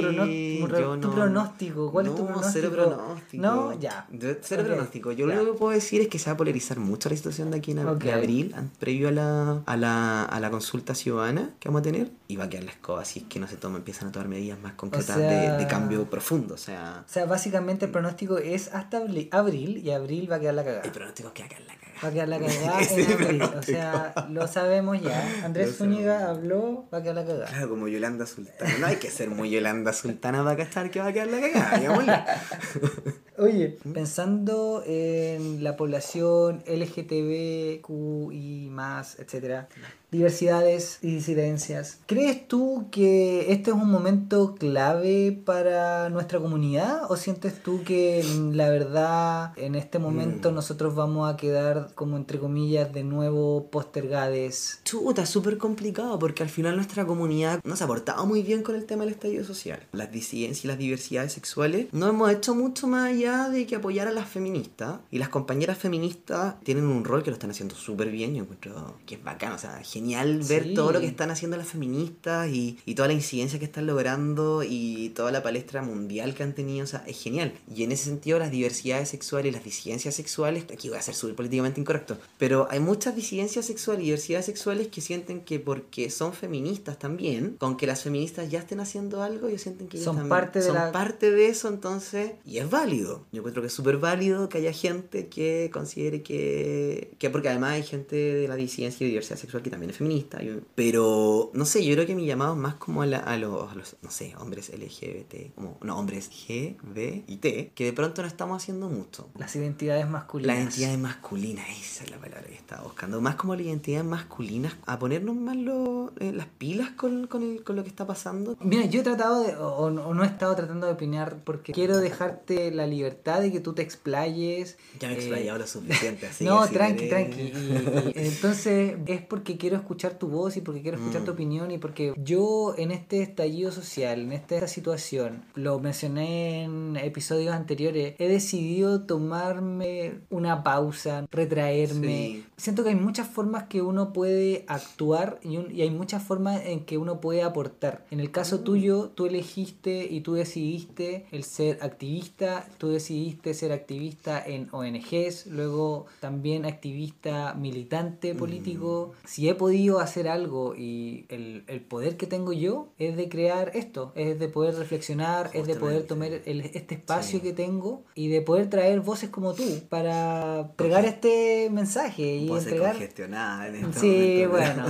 tu pronóstico? ¿Cuál es tu pronóstico? Cero pronóstico. No, ya. Cero pronóstico. Yo lo que puedo decir es que se va a polarizar mucho la situación de aquí en abril, previo a la a la, a la consulta ciudadana que vamos a tener y va a quedar la escoba si es que no se toma, empiezan a tomar medidas más concretas de, cambio profundo. O sea, o sea, básicamente el pronóstico es hasta abril y abril va a quedar la cagada. El pronóstico es que va a quedar la cagada. Va a quedar la [LAUGHS] cagada en abril. O sea, lo sabemos ya. [LAUGHS] Andrés Zúñiga habló, va a quedar la cagada. Claro, como Yolanda Sultana. No hay que ser muy Yolanda Sultana para cachar que va a quedar la cagada. [LAUGHS] Oye, pensando en la población LGTBQI más, etcétera, diversidades y disidencias. ¿Crees tú que este es un momento clave para nuestra comunidad o sientes tú que la verdad en este momento Mm. nosotros vamos a quedar como entre comillas de nuevo postergades? Chuta, súper complicado porque al final nuestra comunidad no se ha portado muy bien con el tema del estallido social. Las disidencias y las diversidades sexuales no hemos hecho mucho más allá de que apoyar a las feministas. Y las compañeras feministas tienen un rol que lo están haciendo súper bien. Yo encuentro que es bacano, o sea, genial ver Sí. todo lo que están haciendo las feministas y, y toda la incidencia que están logrando y toda la palestra mundial que han tenido. O sea, es genial. Y en ese sentido, las diversidades sexuales y las disidencias sexuales, aquí voy a ser súper políticamente incorrecto, pero hay muchas disidencias sexuales y diversidades sexuales que sienten que porque son feministas también, con que las feministas ya estén haciendo algo, ellos sienten que ellas Son también parte de son la- parte de eso, entonces, y es válido. Yo encuentro que es súper válido que haya gente que considere que, que, porque además hay gente de la disidencia y diversidad sexual que también es feminista, yo- pero no sé, yo creo que mi llamado es más como a, la- a los, a los, no sé, hombres LGBT, como, no, hombres G, B y T, que de pronto no estamos haciendo mucho. Las identidades masculinas. La identidad masculina, esa es la palabra que estaba buscando. Más como la identidad masculina, a ponernos más lo- eh, las pilas con, con, el- con lo que está pasando. Mira, yo he tratado de, o, o no he estado tratando de opinar porque quiero dejarte la libertad de que tú te explayes. Ya me he eh, explayado lo suficiente, así [LAUGHS] no, si tranqui, querés- tranqui. Y- y entonces es porque quiero escuchar tu voz y porque quiero escuchar tu Mm. opinión y porque yo en este estallido social, en esta situación, lo mencioné en episodios anteriores, he decidido tomarme una pausa, retraerme. Sí. Siento que hay muchas formas que uno puede actuar y, un- y hay muchas formas en que uno puede aportar. En el caso Mm. tuyo, tú elegiste y tú decidiste el ser activista, tú decidiste ser activista en ONGs, luego también activista militante Mm. político. Si he podido hacer algo y el, el poder que tengo yo es de crear esto, es de poder reflexionar, es de poder tomar el- este espacio Sí. que tengo y de poder traer voces como tú para entregar este mensaje y ser entregar... congestionada en este Sí, momento, bueno,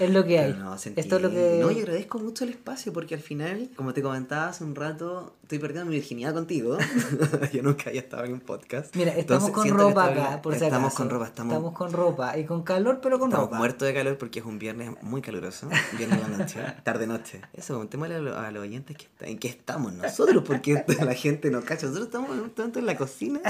es lo que [LAUGHS] hay. no, Esto es lo que... No, y agradezco mucho el espacio porque al final, como te comentaba hace un rato, estoy perdiendo mi virginidad contigo. [LAUGHS] Yo nunca había estado en un podcast. Mira, estamos Entonces, con ropa acá, por si Estamos con ropa, estamos, con ropa y con calor, pero con estamos ropa. muertos de calor porque es un viernes muy caluroso. Viernes de la noche, [LAUGHS] tarde-noche. Eso, contémosle a, lo- a los oyentes que está- en qué estamos nosotros porque [LAUGHS] la gente no cacha. Nosotros estamos en un en la cocina.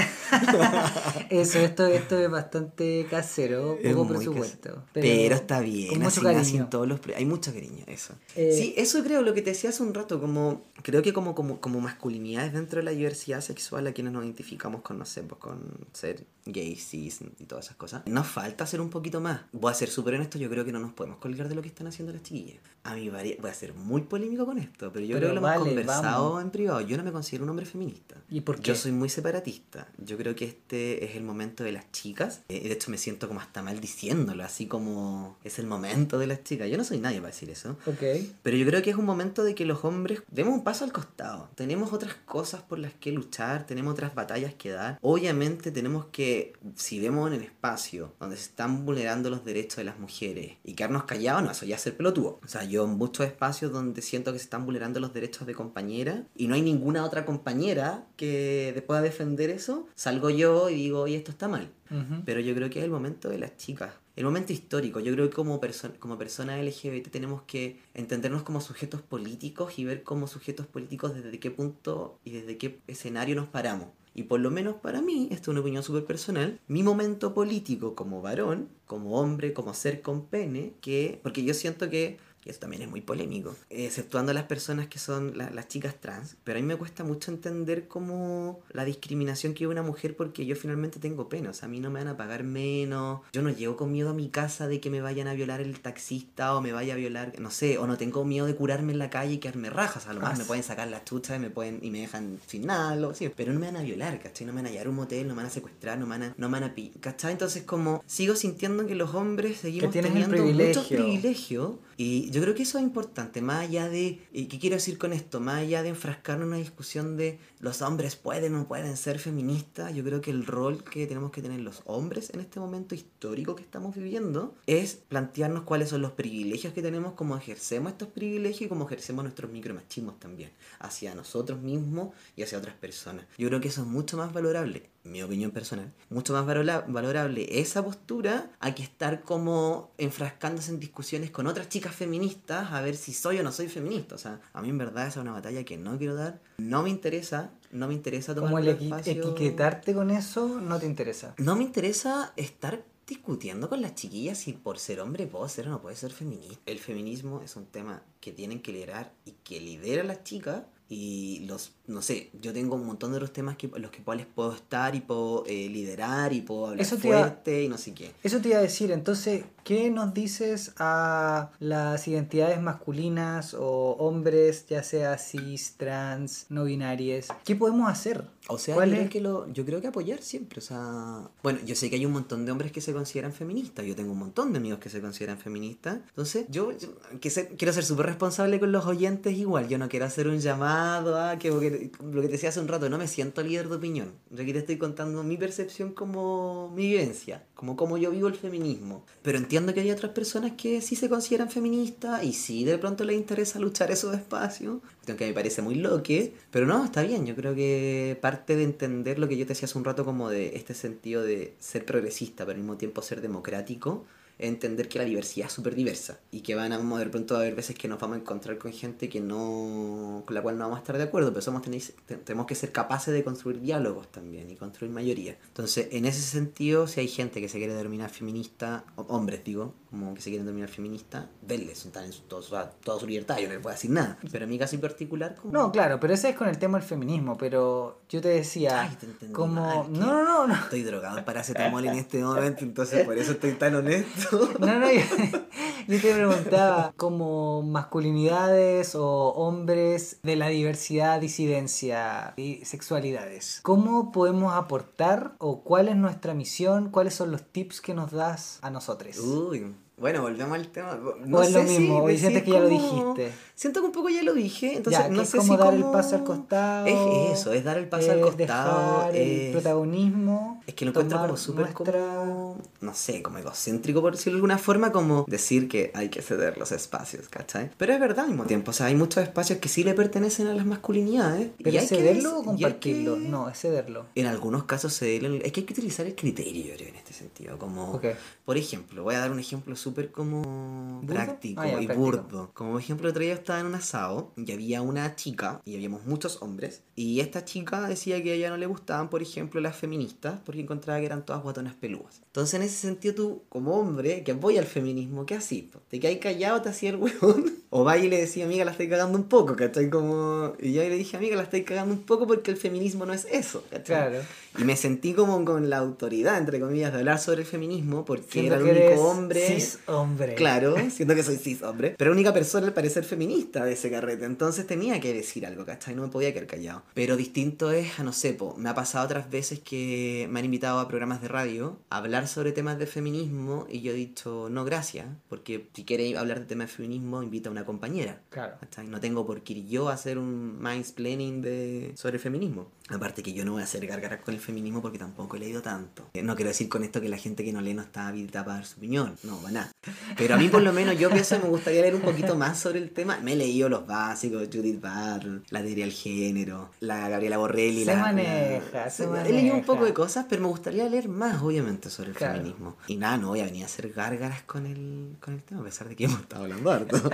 Eso, esto, esto es bastante casero, poco presupuesto. Pero, está bien, Con mucho así cariño. todos los pre- Hay mucho cariño, eso. Eh, sí, eso creo, lo que te decía hace un rato, como creo que como, como, como masculinidades dentro de la diversidad sexual a quienes nos identificamos con, no sé, pues con ser gay, cis y todas esas cosas, nos falta hacer un poquito más. Voy a ser súper honesto, yo creo que no nos podemos colgar de lo que están haciendo las chiquillas. A mí voy a ser muy polémico con esto, pero yo Pero creo que lo vale, hemos conversado vamos. en privado. Yo no me considero un hombre feminista. ¿Y por qué? Yo soy muy separatista. Yo creo que este es el momento de las chicas. Eh, de hecho, me siento como hasta mal diciéndolo, así como es el momento de las chicas. Yo no soy nadie para decir eso. Ok. Pero yo creo que es un momento de que los hombres demos un paso al costado. Tenemos otras cosas por las que luchar, tenemos otras batallas que dar. Obviamente tenemos que, si vemos en el espacio donde se están vulnerando los derechos de las mujeres y quedarnos callados, no, eso ya es ser pelotudo. O sea, yo en muchos espacios donde siento que se están vulnerando los derechos de compañera y no hay ninguna otra compañera que pueda defender eso, salgo yo y digo, oye, esto está mal. Ujú. Pero yo creo que es el momento de las chicas. El momento histórico. Yo creo que como, perso- como personas LGBT tenemos que entendernos como sujetos políticos y ver como sujetos políticos desde qué punto y desde qué escenario nos paramos. Y por lo menos para mí, esto es una opinión súper personal, mi momento político como varón, como hombre, como ser con pene, que, porque yo siento que, y eso también es muy polémico, exceptuando las personas que son la- las chicas trans, pero a mí me cuesta mucho entender como la discriminación que vive una mujer porque yo finalmente tengo pene, o sea, a mí no me van a pagar menos, yo no llego con miedo a mi casa de que me vayan a violar el taxista o me vaya a violar, no sé, o no tengo miedo de curarme en la calle y quedarme rajas, a lo más me pueden sacar las chuchas y me pueden y me dejan sin nada, lo, sí, pero no me van a violar, ¿cachai? No me van a llevar a un motel, no me van a secuestrar, no me van a, no me van a ¿cachai? Entonces como sigo sintiendo que los hombres seguimos teniendo muchos privilegio. Y yo creo que eso es importante, más allá de, ¿y ¿qué quiero decir con esto? Más allá de enfrascarnos en una discusión de los hombres pueden o no pueden ser feministas, yo creo que el rol que tenemos que tener los hombres en este momento histórico que estamos viviendo es plantearnos cuáles son los privilegios que tenemos, cómo ejercemos estos privilegios y cómo ejercemos nuestros micromachismos también, hacia nosotros mismos y hacia otras personas. Yo creo que eso es mucho más valorable mi opinión personal, mucho más valorable esa postura a que estar como enfrascándose en discusiones con otras chicas feministas a ver si soy o no soy feminista. O sea, a mí en verdad esa es una batalla que no quiero dar, no me interesa, no me interesa tomar como el etiquetarte con eso no te interesa. No me interesa estar discutiendo con las chiquillas si por ser hombre puedo ser o no puede ser feminista. El feminismo es un tema que tienen que liderar y que lidera las chicas y los, no sé, yo tengo un montón de otros temas que, los que cuales puedo estar y puedo eh, liderar y puedo hablar fuerte y no sé qué. Eso te iba a decir, entonces, ¿qué nos dices a las identidades masculinas o hombres, ya sea cis, trans, no binarias? ¿Qué podemos hacer? O sea, yo, creo que lo, yo creo que apoyar siempre, o sea... Bueno, yo sé que hay un montón de hombres que se consideran feministas, yo tengo un montón de amigos que se consideran feministas, entonces yo, que quiero ser súper responsable con los oyentes igual, yo no quiero hacer un llamado a que, lo que te decía hace un rato, no me siento líder de opinión, aquí te estoy contando mi percepción como mi vivencia, como cómo yo vivo el feminismo, pero entiendo que hay otras personas que sí se consideran feministas y sí de pronto les interesa luchar esos espacios, aunque me parece muy loque, pero no, está bien, yo creo que parte de entender lo que yo te decía hace un rato como de este sentido de ser progresista, pero al mismo tiempo ser democrático, entender que la diversidad es súper diversa y que van a de pronto a haber veces que nos vamos a encontrar con gente que no con la cual no vamos a estar de acuerdo, pero somos, tenemos que ser capaces de construir diálogos también y construir mayoría. Entonces, en ese sentido, si hay gente que se quiere denominar feminista, hombres digo, como que se quieren denominar feminista, denles, están en su, toda, su libertad, yo no les puedo decir nada. Pero en mi caso en particular... Como... No, claro, pero ese es con el tema del feminismo, pero yo te decía... Ay, te como... no, no, no, no. Estoy drogado para paracetamol en este momento, entonces por eso estoy tan honesto. No, no, [LAUGHS] yo, te preguntaba como masculinidades o hombres de la diversidad, disidencia y sexualidades. ¿Cómo podemos aportar o cuál es nuestra misión? ¿Cuáles son los tips que nos das a nosotros? Uy, bueno, volvemos al tema. No o es lo mismo, si, sientes que ya lo dijiste. Siento que un poco ya lo dije, entonces no es sé como dar el paso al costado. Es eso, es dar el paso al costado. Dejar el protagonismo. Es que lo encuentro como súper como, no sé, como egocéntrico por decirlo de alguna forma, como decir que hay que ceder los espacios, ¿cachai? Pero es verdad al mismo tiempo, o sea, hay muchos espacios que sí le pertenecen a las masculinidades. ¿Pero es cederlo o compartirlo? No, es cederlo. En algunos casos cederlo, es que hay que utilizar el criterio, yo creo, en este sentido. Como, por ejemplo, voy a dar un ejemplo súper como práctico ah, y burdo. Como ejemplo, otro día estaba en un asado y había una chica y habíamos muchos hombres. Y esta chica decía que a ella no le gustaban, por ejemplo, las feministas porque encontraba que eran todas guatonas peludas. Entonces, en ese sentido, tú, como hombre que voy al feminismo, ¿qué así? ¿Te quedas callado, te hacía el huevón? [LAUGHS] O va y le decía, amiga, la estoy cagando un poco, ¿cachai? Como... Y yo le dije, amiga, la estoy cagando un poco porque el feminismo no es eso, ¿cachai? Claro. Y me sentí como con la autoridad, entre comillas, de hablar sobre el feminismo porque era el único hombre. Cis hombre. Claro, [LAUGHS] siento que soy cis hombre. Pero la única persona al parecer feminista de ese carrete. Entonces tenía que decir algo, ¿cachai? No me podía quedar callado. Pero distinto es, a no sé, po, me ha pasado otras veces que me han invitado a programas de radio a hablar sobre temas de feminismo y yo he dicho, no, gracias. Porque si quiere hablar de temas de feminismo, invita a una compañera. Claro. ¿cachai? No tengo por qué ir yo a hacer un planning de... sobre el feminismo. Aparte que yo no voy a hacer gargaras con el feminismo porque tampoco he leído tanto. Eh, no quiero decir con esto que la gente que no lee no está habilitada para dar su opinión. No, va nada. Pero a mí por lo menos yo pienso que me gustaría leer un poquito más sobre el tema. Me he leído los básicos, Judith Barr, la teoría del género, la Gabriela Borrelli. Se la, maneja, se maneja. He leído un poco de cosas, pero me gustaría leer más, obviamente, sobre el feminismo. Y nada, no voy a venir a hacer gárgaras con el, con el tema, a pesar de que hemos estado hablando harto. [LAUGHS]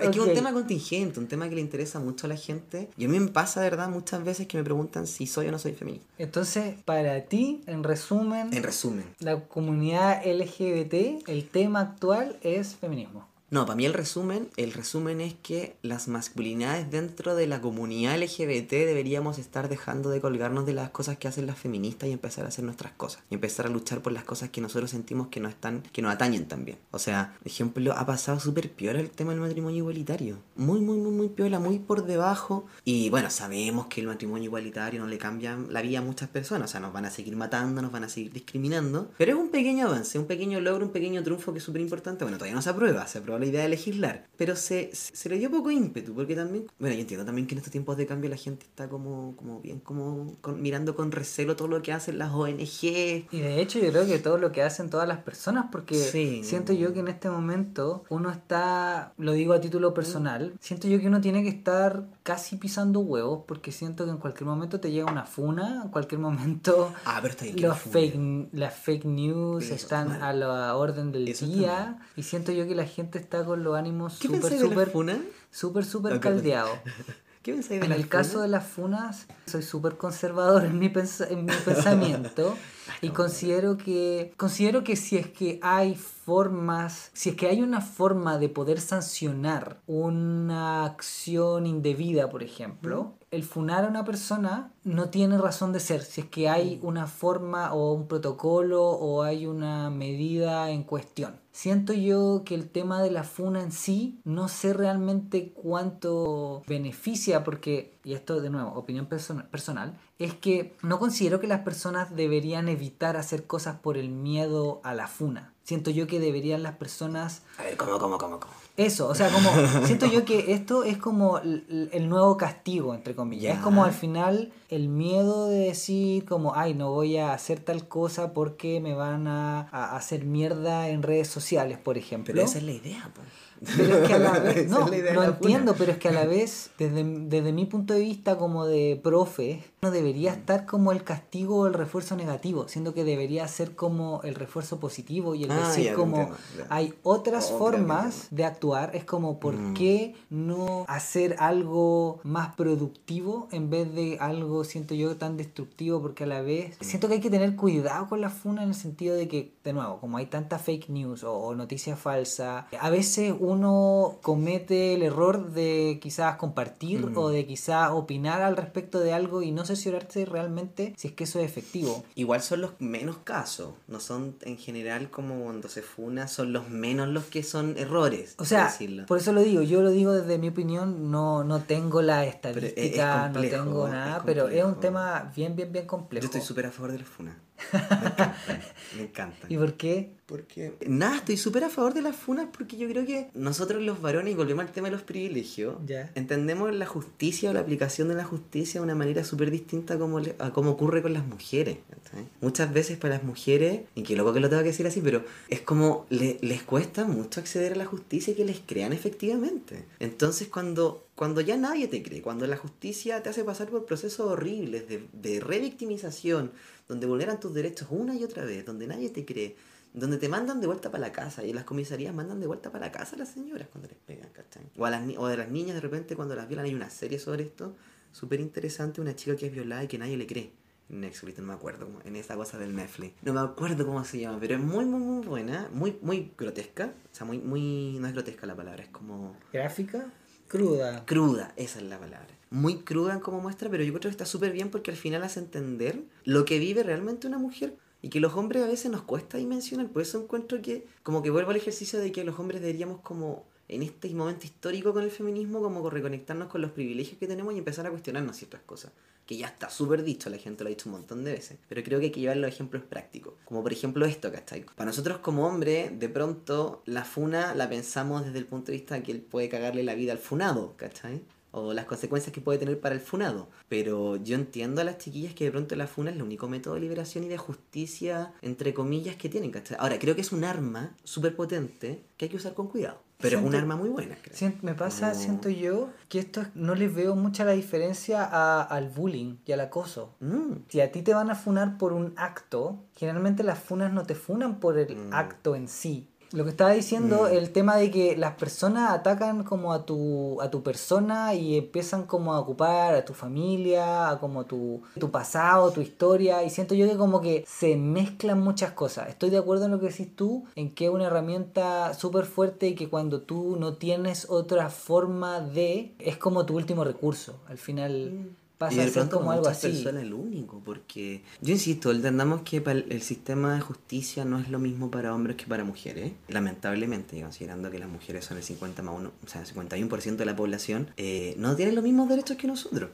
Es que es un tema contingente, un tema que le interesa mucho a la gente. Y a mí me pasa, de verdad, muchas veces que me preguntan si soy o no soy feminista. Entonces, para ti, en resumen, en resumen, la comunidad LGBT, el tema actual es feminismo. No, para mí el resumen, el resumen es que las masculinidades dentro de la comunidad LGBT deberíamos estar dejando de colgarnos de las cosas que hacen las feministas y empezar a hacer nuestras cosas. Y empezar a luchar por las cosas que nosotros sentimos que nos están, que nos atañen también. O sea, ejemplo, ha pasado súper peor el tema del matrimonio igualitario. Muy, muy, muy, muy piola, muy por debajo. Y bueno, sabemos que el matrimonio igualitario no le cambia la vida a muchas personas. O sea, nos van a seguir matando, nos van a seguir discriminando. Pero es un pequeño avance, un pequeño logro, un pequeño triunfo que es súper importante. Bueno, todavía no se aprueba, se aprueba la idea de legislar, pero se, se le dio poco ímpetu, porque también, bueno, yo entiendo también que en estos tiempos de cambio la gente está como, como bien, como mirando con recelo todo lo que hacen las ONG. Y de hecho yo creo que todo lo que hacen todas las personas, porque siento yo que en este momento uno está, lo digo a título personal, siento yo que uno tiene que estar casi pisando huevos, porque siento que en cualquier momento te llega una funa, en cualquier momento [LAUGHS] ah, pero está los fake, las fake news están a la orden del día, y siento yo que la gente está con los ánimos súper, súper, súper, súper caldeados. [LAUGHS] ¿Qué pensáis de En el caso de las funas, soy súper conservador en mi, en mi [LAUGHS] pensamiento y considero que, considero que si es que hay formas, si es que hay una forma de poder sancionar una acción indebida, por ejemplo, el funar a una persona no tiene razón de ser. Si es que hay una forma o un protocolo o hay una medida en cuestión. Siento yo que el tema de la funa en sí, no sé realmente cuánto beneficia, porque, y esto de nuevo, opinión personal, es que no considero que las personas deberían evitar hacer cosas por el miedo a la funa. Siento yo que deberían las personas... A ver, ¿cómo, cómo, cómo, cómo? Eso, o sea, como siento yo que esto es como el, nuevo castigo, entre comillas. Es como al final el miedo de decir como, ay, no voy a hacer tal cosa porque me van a, hacer mierda en redes sociales, por ejemplo. Pero esa es la idea, pues. Pero es que a la [LAUGHS] vez, no, no entiendo, pero es que a la [LAUGHS] vez, desde, desde, mi punto de vista como de profe, no debería estar como el castigo o el refuerzo negativo, siendo que debería ser como el refuerzo positivo y el ah, decir como hay otras formas de actuar, es como por mm. qué no hacer algo más productivo en vez de algo, siento yo, tan destructivo, porque a la vez mm. siento que hay que tener cuidado con la funa en el sentido de que, de nuevo, como hay tanta fake news o, o noticia falsa, a veces uno comete el error de quizás compartir o de quizás opinar al respecto de algo y no cerciorarse realmente si es que eso es efectivo. Igual son los menos casos, no son en general como cuando se funa, son los menos los que son errores. O sea, por eso lo digo, yo lo digo desde mi opinión, no, no tengo la estadística, no tengo nada, pero es un tema bien, bien, bien complejo. Yo estoy súper a favor de la funa. Me encanta. ¿Y por qué? Porque, nada, estoy súper a favor de las funas porque yo creo que nosotros los varones, y volvemos al tema de los privilegios, entendemos la justicia o la aplicación de la justicia de una manera súper distinta a como, a como ocurre con las mujeres. Muchas veces para las mujeres, y que loco que lo tengo que decir así, pero es como les cuesta mucho acceder a la justicia y que les crean efectivamente. Entonces cuando cuando ya nadie te cree, cuando la justicia te hace pasar por procesos horribles de, de revictimización, donde vulneran tus derechos una y otra vez, donde nadie te cree, donde te mandan de vuelta para la casa y las comisarías mandan de vuelta para la casa a las señoras cuando les pegan, ¿cachai? O, a las, o de las niñas de repente cuando las violan hay una serie sobre esto, súper interesante, una chica que es violada y que nadie le cree. Netflix, no me acuerdo, en esa cosa del Netflix. No me acuerdo cómo se llama, pero es muy, muy, muy buena, muy, muy grotesca. O sea, muy, muy, no es grotesca la palabra, es como... ¿Gráfica? Cruda. Cruda, esa es la palabra muy cruda como muestra, pero yo creo que está súper bien porque al final hace entender lo que vive realmente una mujer y que los hombres a veces nos cuesta dimensionar. Por eso encuentro que, como que vuelvo al ejercicio de que los hombres deberíamos como en este momento histórico con el feminismo, como reconectarnos con los privilegios que tenemos y empezar a cuestionarnos ciertas cosas. Que ya está súper dicho, la gente lo ha dicho un montón de veces. Pero creo que hay que llevar los ejemplos prácticos. Como por ejemplo esto, ¿cachai? Para nosotros como hombre, de pronto la funa la pensamos desde el punto de vista que él puede cagarle la vida al funado, ¿cachai? O las consecuencias que puede tener para el funado. Pero yo entiendo a las chiquillas que de pronto la funa es el único método de liberación y de justicia, entre comillas, que tienen, ¿cachai? Ahora, creo que es un arma súper potente que hay que usar con cuidado. Pero es un arma muy buena. Creo. me pasa, siento yo, que esto no les veo mucha la diferencia a, al bullying y al acoso. Mm. Si a ti te van a funar por un acto, generalmente las funas no te funan por el mm. acto en sí, lo que estaba diciendo, mm. el tema de que las personas atacan como a tu, a tu persona y empiezan como a ocupar a tu familia, a como tu, tu pasado, tu historia, y siento yo que como que se mezclan muchas cosas. Estoy de acuerdo en lo que decís tú, en que es una herramienta súper fuerte y que cuando tú no tienes otra forma de, es como tu último recurso. Al final... Mm y de pronto como algo así. personas el único, porque yo insisto, entendamos que el sistema de justicia no es lo mismo para hombres que para mujeres, lamentablemente, considerando que las mujeres son el 50 más 1, o sea, el 51% de la población, eh, no tienen los mismos derechos que nosotros.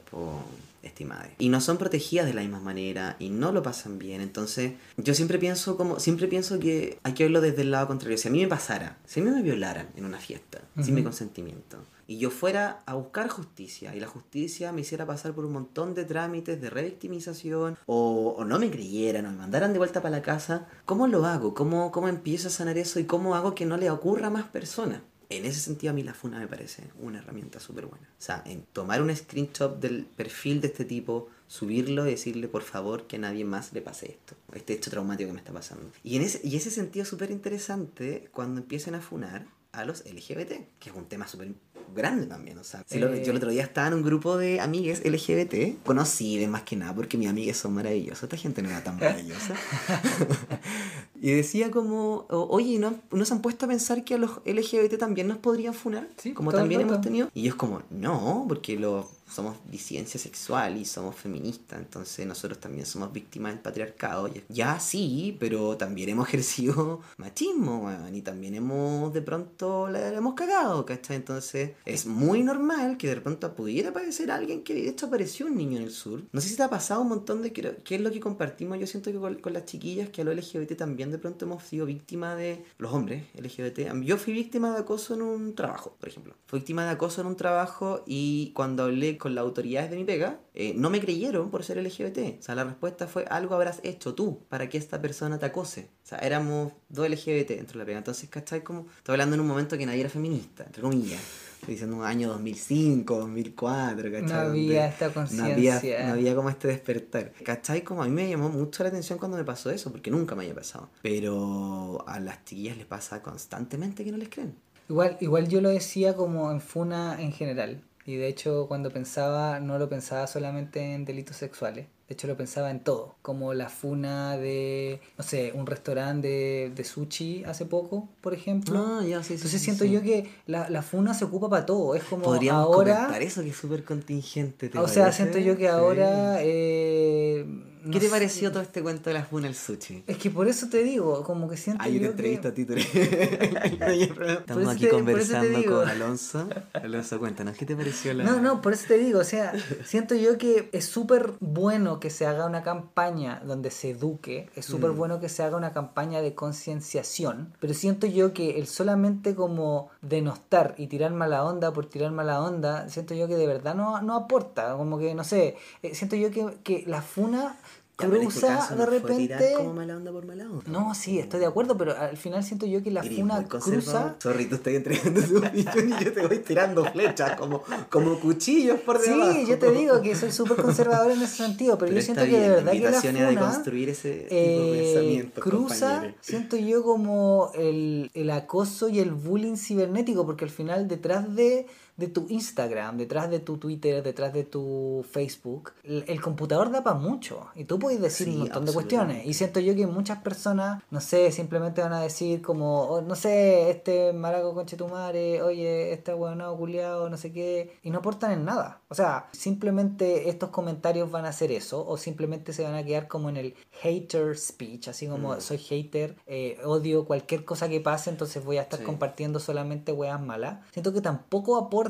estimada. Y no son protegidas de la misma manera y no lo pasan bien. Entonces, yo siempre pienso como siempre pienso que hay que verlo desde el lado contrario. Si a mí me pasara, si a mí me violaran en una fiesta, sin mi consentimiento, y yo fuera a buscar justicia y la justicia me hiciera pasar por un montón de trámites de revictimización o, o no me creyeran o me mandaran de vuelta para la casa, ¿cómo lo hago? ¿Cómo, ¿Cómo empiezo a sanar eso y cómo hago que no le ocurra a más personas? En ese sentido a mí la funa me parece una herramienta súper buena. O sea, en tomar un screenshot del perfil de este tipo, subirlo y decirle por favor que a nadie más le pase esto, este hecho traumático que me está pasando. Y en ese, y ese sentido súper interesante cuando empiecen a funar a los LGBT, que es un tema súper grande también. O sea, si lo- Eh. yo el otro día estaba en un grupo de amigues LGBT, conocí de más que nada porque mis amigues son maravillosas. Esta gente no era tan maravillosa. [LAUGHS] y decía como, oye, ¿no, ¿no se han puesto a pensar que a los LGBT también nos podrían funar? Sí, como también hemos tenido. Y yo es como, no, porque lo, somos disidencia sexual y somos feministas, entonces nosotros también somos víctimas del patriarcado. Ya sí, pero también hemos ejercido [LAUGHS] machismo, weón, y también hemos de pronto la, la hemos cagado, ¿cachai? Entonces es muy normal que de pronto pudiera aparecer alguien que de hecho apareció un niño en el sur. No sé si te ha pasado un montón de qué es lo que compartimos. Yo siento que con, las chiquillas que a los LGBT también de pronto hemos sido víctimas de los hombres LGBT. Yo fui víctima de acoso en un trabajo, por ejemplo. Fui víctima de acoso en un trabajo y cuando hablé con las autoridades de mi pega, eh, no me creyeron por ser LGBT. O sea, la respuesta fue algo habrás hecho tú para que esta persona te acose. O sea, éramos dos LGBT dentro de la pega. Entonces, ¿cachai? Como, estoy hablando en un momento que nadie era feminista, entre comillas. Estoy diciendo un año 2005, 2004, ¿cachai? No había esta no conciencia. había, no había como este despertar. ¿Cachai? Como a mí me llamó mucho la atención cuando me pasó eso, porque nunca me había pasado. Pero a las chiquillas les pasa constantemente que no les creen. Igual, igual yo lo decía como en funa en general. Y de hecho cuando pensaba, no lo pensaba solamente en delitos sexuales. De hecho lo pensaba en todo. Como la funa de, no sé, un restaurante de, de sushi hace poco, por ejemplo. Ah, ya, sí, sí, Entonces sí, siento yo que la, la funa se ocupa para todo. Es como Podríamos ahora... eso que es súper contingente. ¿te O sea, siento yo que ahora... eh, ¿Qué no te sé. pareció todo este cuento de la funa al sushi? Es que por eso te digo, como que siento Ay, yo te yo entrevisto que... [LAUGHS] [LAUGHS] Por Estamos aquí te- conversando con Alonso. Alonso, cuéntanos, ¿qué te pareció la...? No, no, por eso te digo, o sea, siento yo que es súper bueno que se haga una campaña donde se eduque, es súper Mm. bueno que se haga una campaña de concienciación, pero siento yo que el solamente como denostar y tirar mala onda por tirar mala onda, siento yo que de verdad no, no aporta, como que, no sé, eh, siento yo que, que la funa Pero cruza de repente... como mala onda por mala onda. No, sí, estoy de acuerdo, pero al final siento yo que la Eres funa cruza... Sorry, tú estás entregando tu opinión y yo te voy tirando flechas como, como cuchillos por debajo. Sí, yo te digo que soy súper conservador en ese sentido, pero, yo está siento que de bien, verdad la que la funa construir ese eh, pensamientos, cruza, compañeros. siento yo como el, el acoso y el bullying cibernético, porque al final detrás de, de tu Instagram, detrás de tu Twitter, detrás de tu Facebook, el, computador da para mucho y tú puedes decir Sí, un montón de cuestiones. Y siento yo que muchas personas, no sé, simplemente van a decir como, oh, no sé, este maraco conchetumare, oye, este huevonado culiado, no sé qué, y no aportan en nada. O sea, simplemente estos comentarios van a hacer eso, o simplemente se van a quedar como en el hater speech, así como Mm. soy hater, eh, odio cualquier cosa que pase, entonces voy a estar Sí. compartiendo solamente weas malas. Siento que tampoco aporta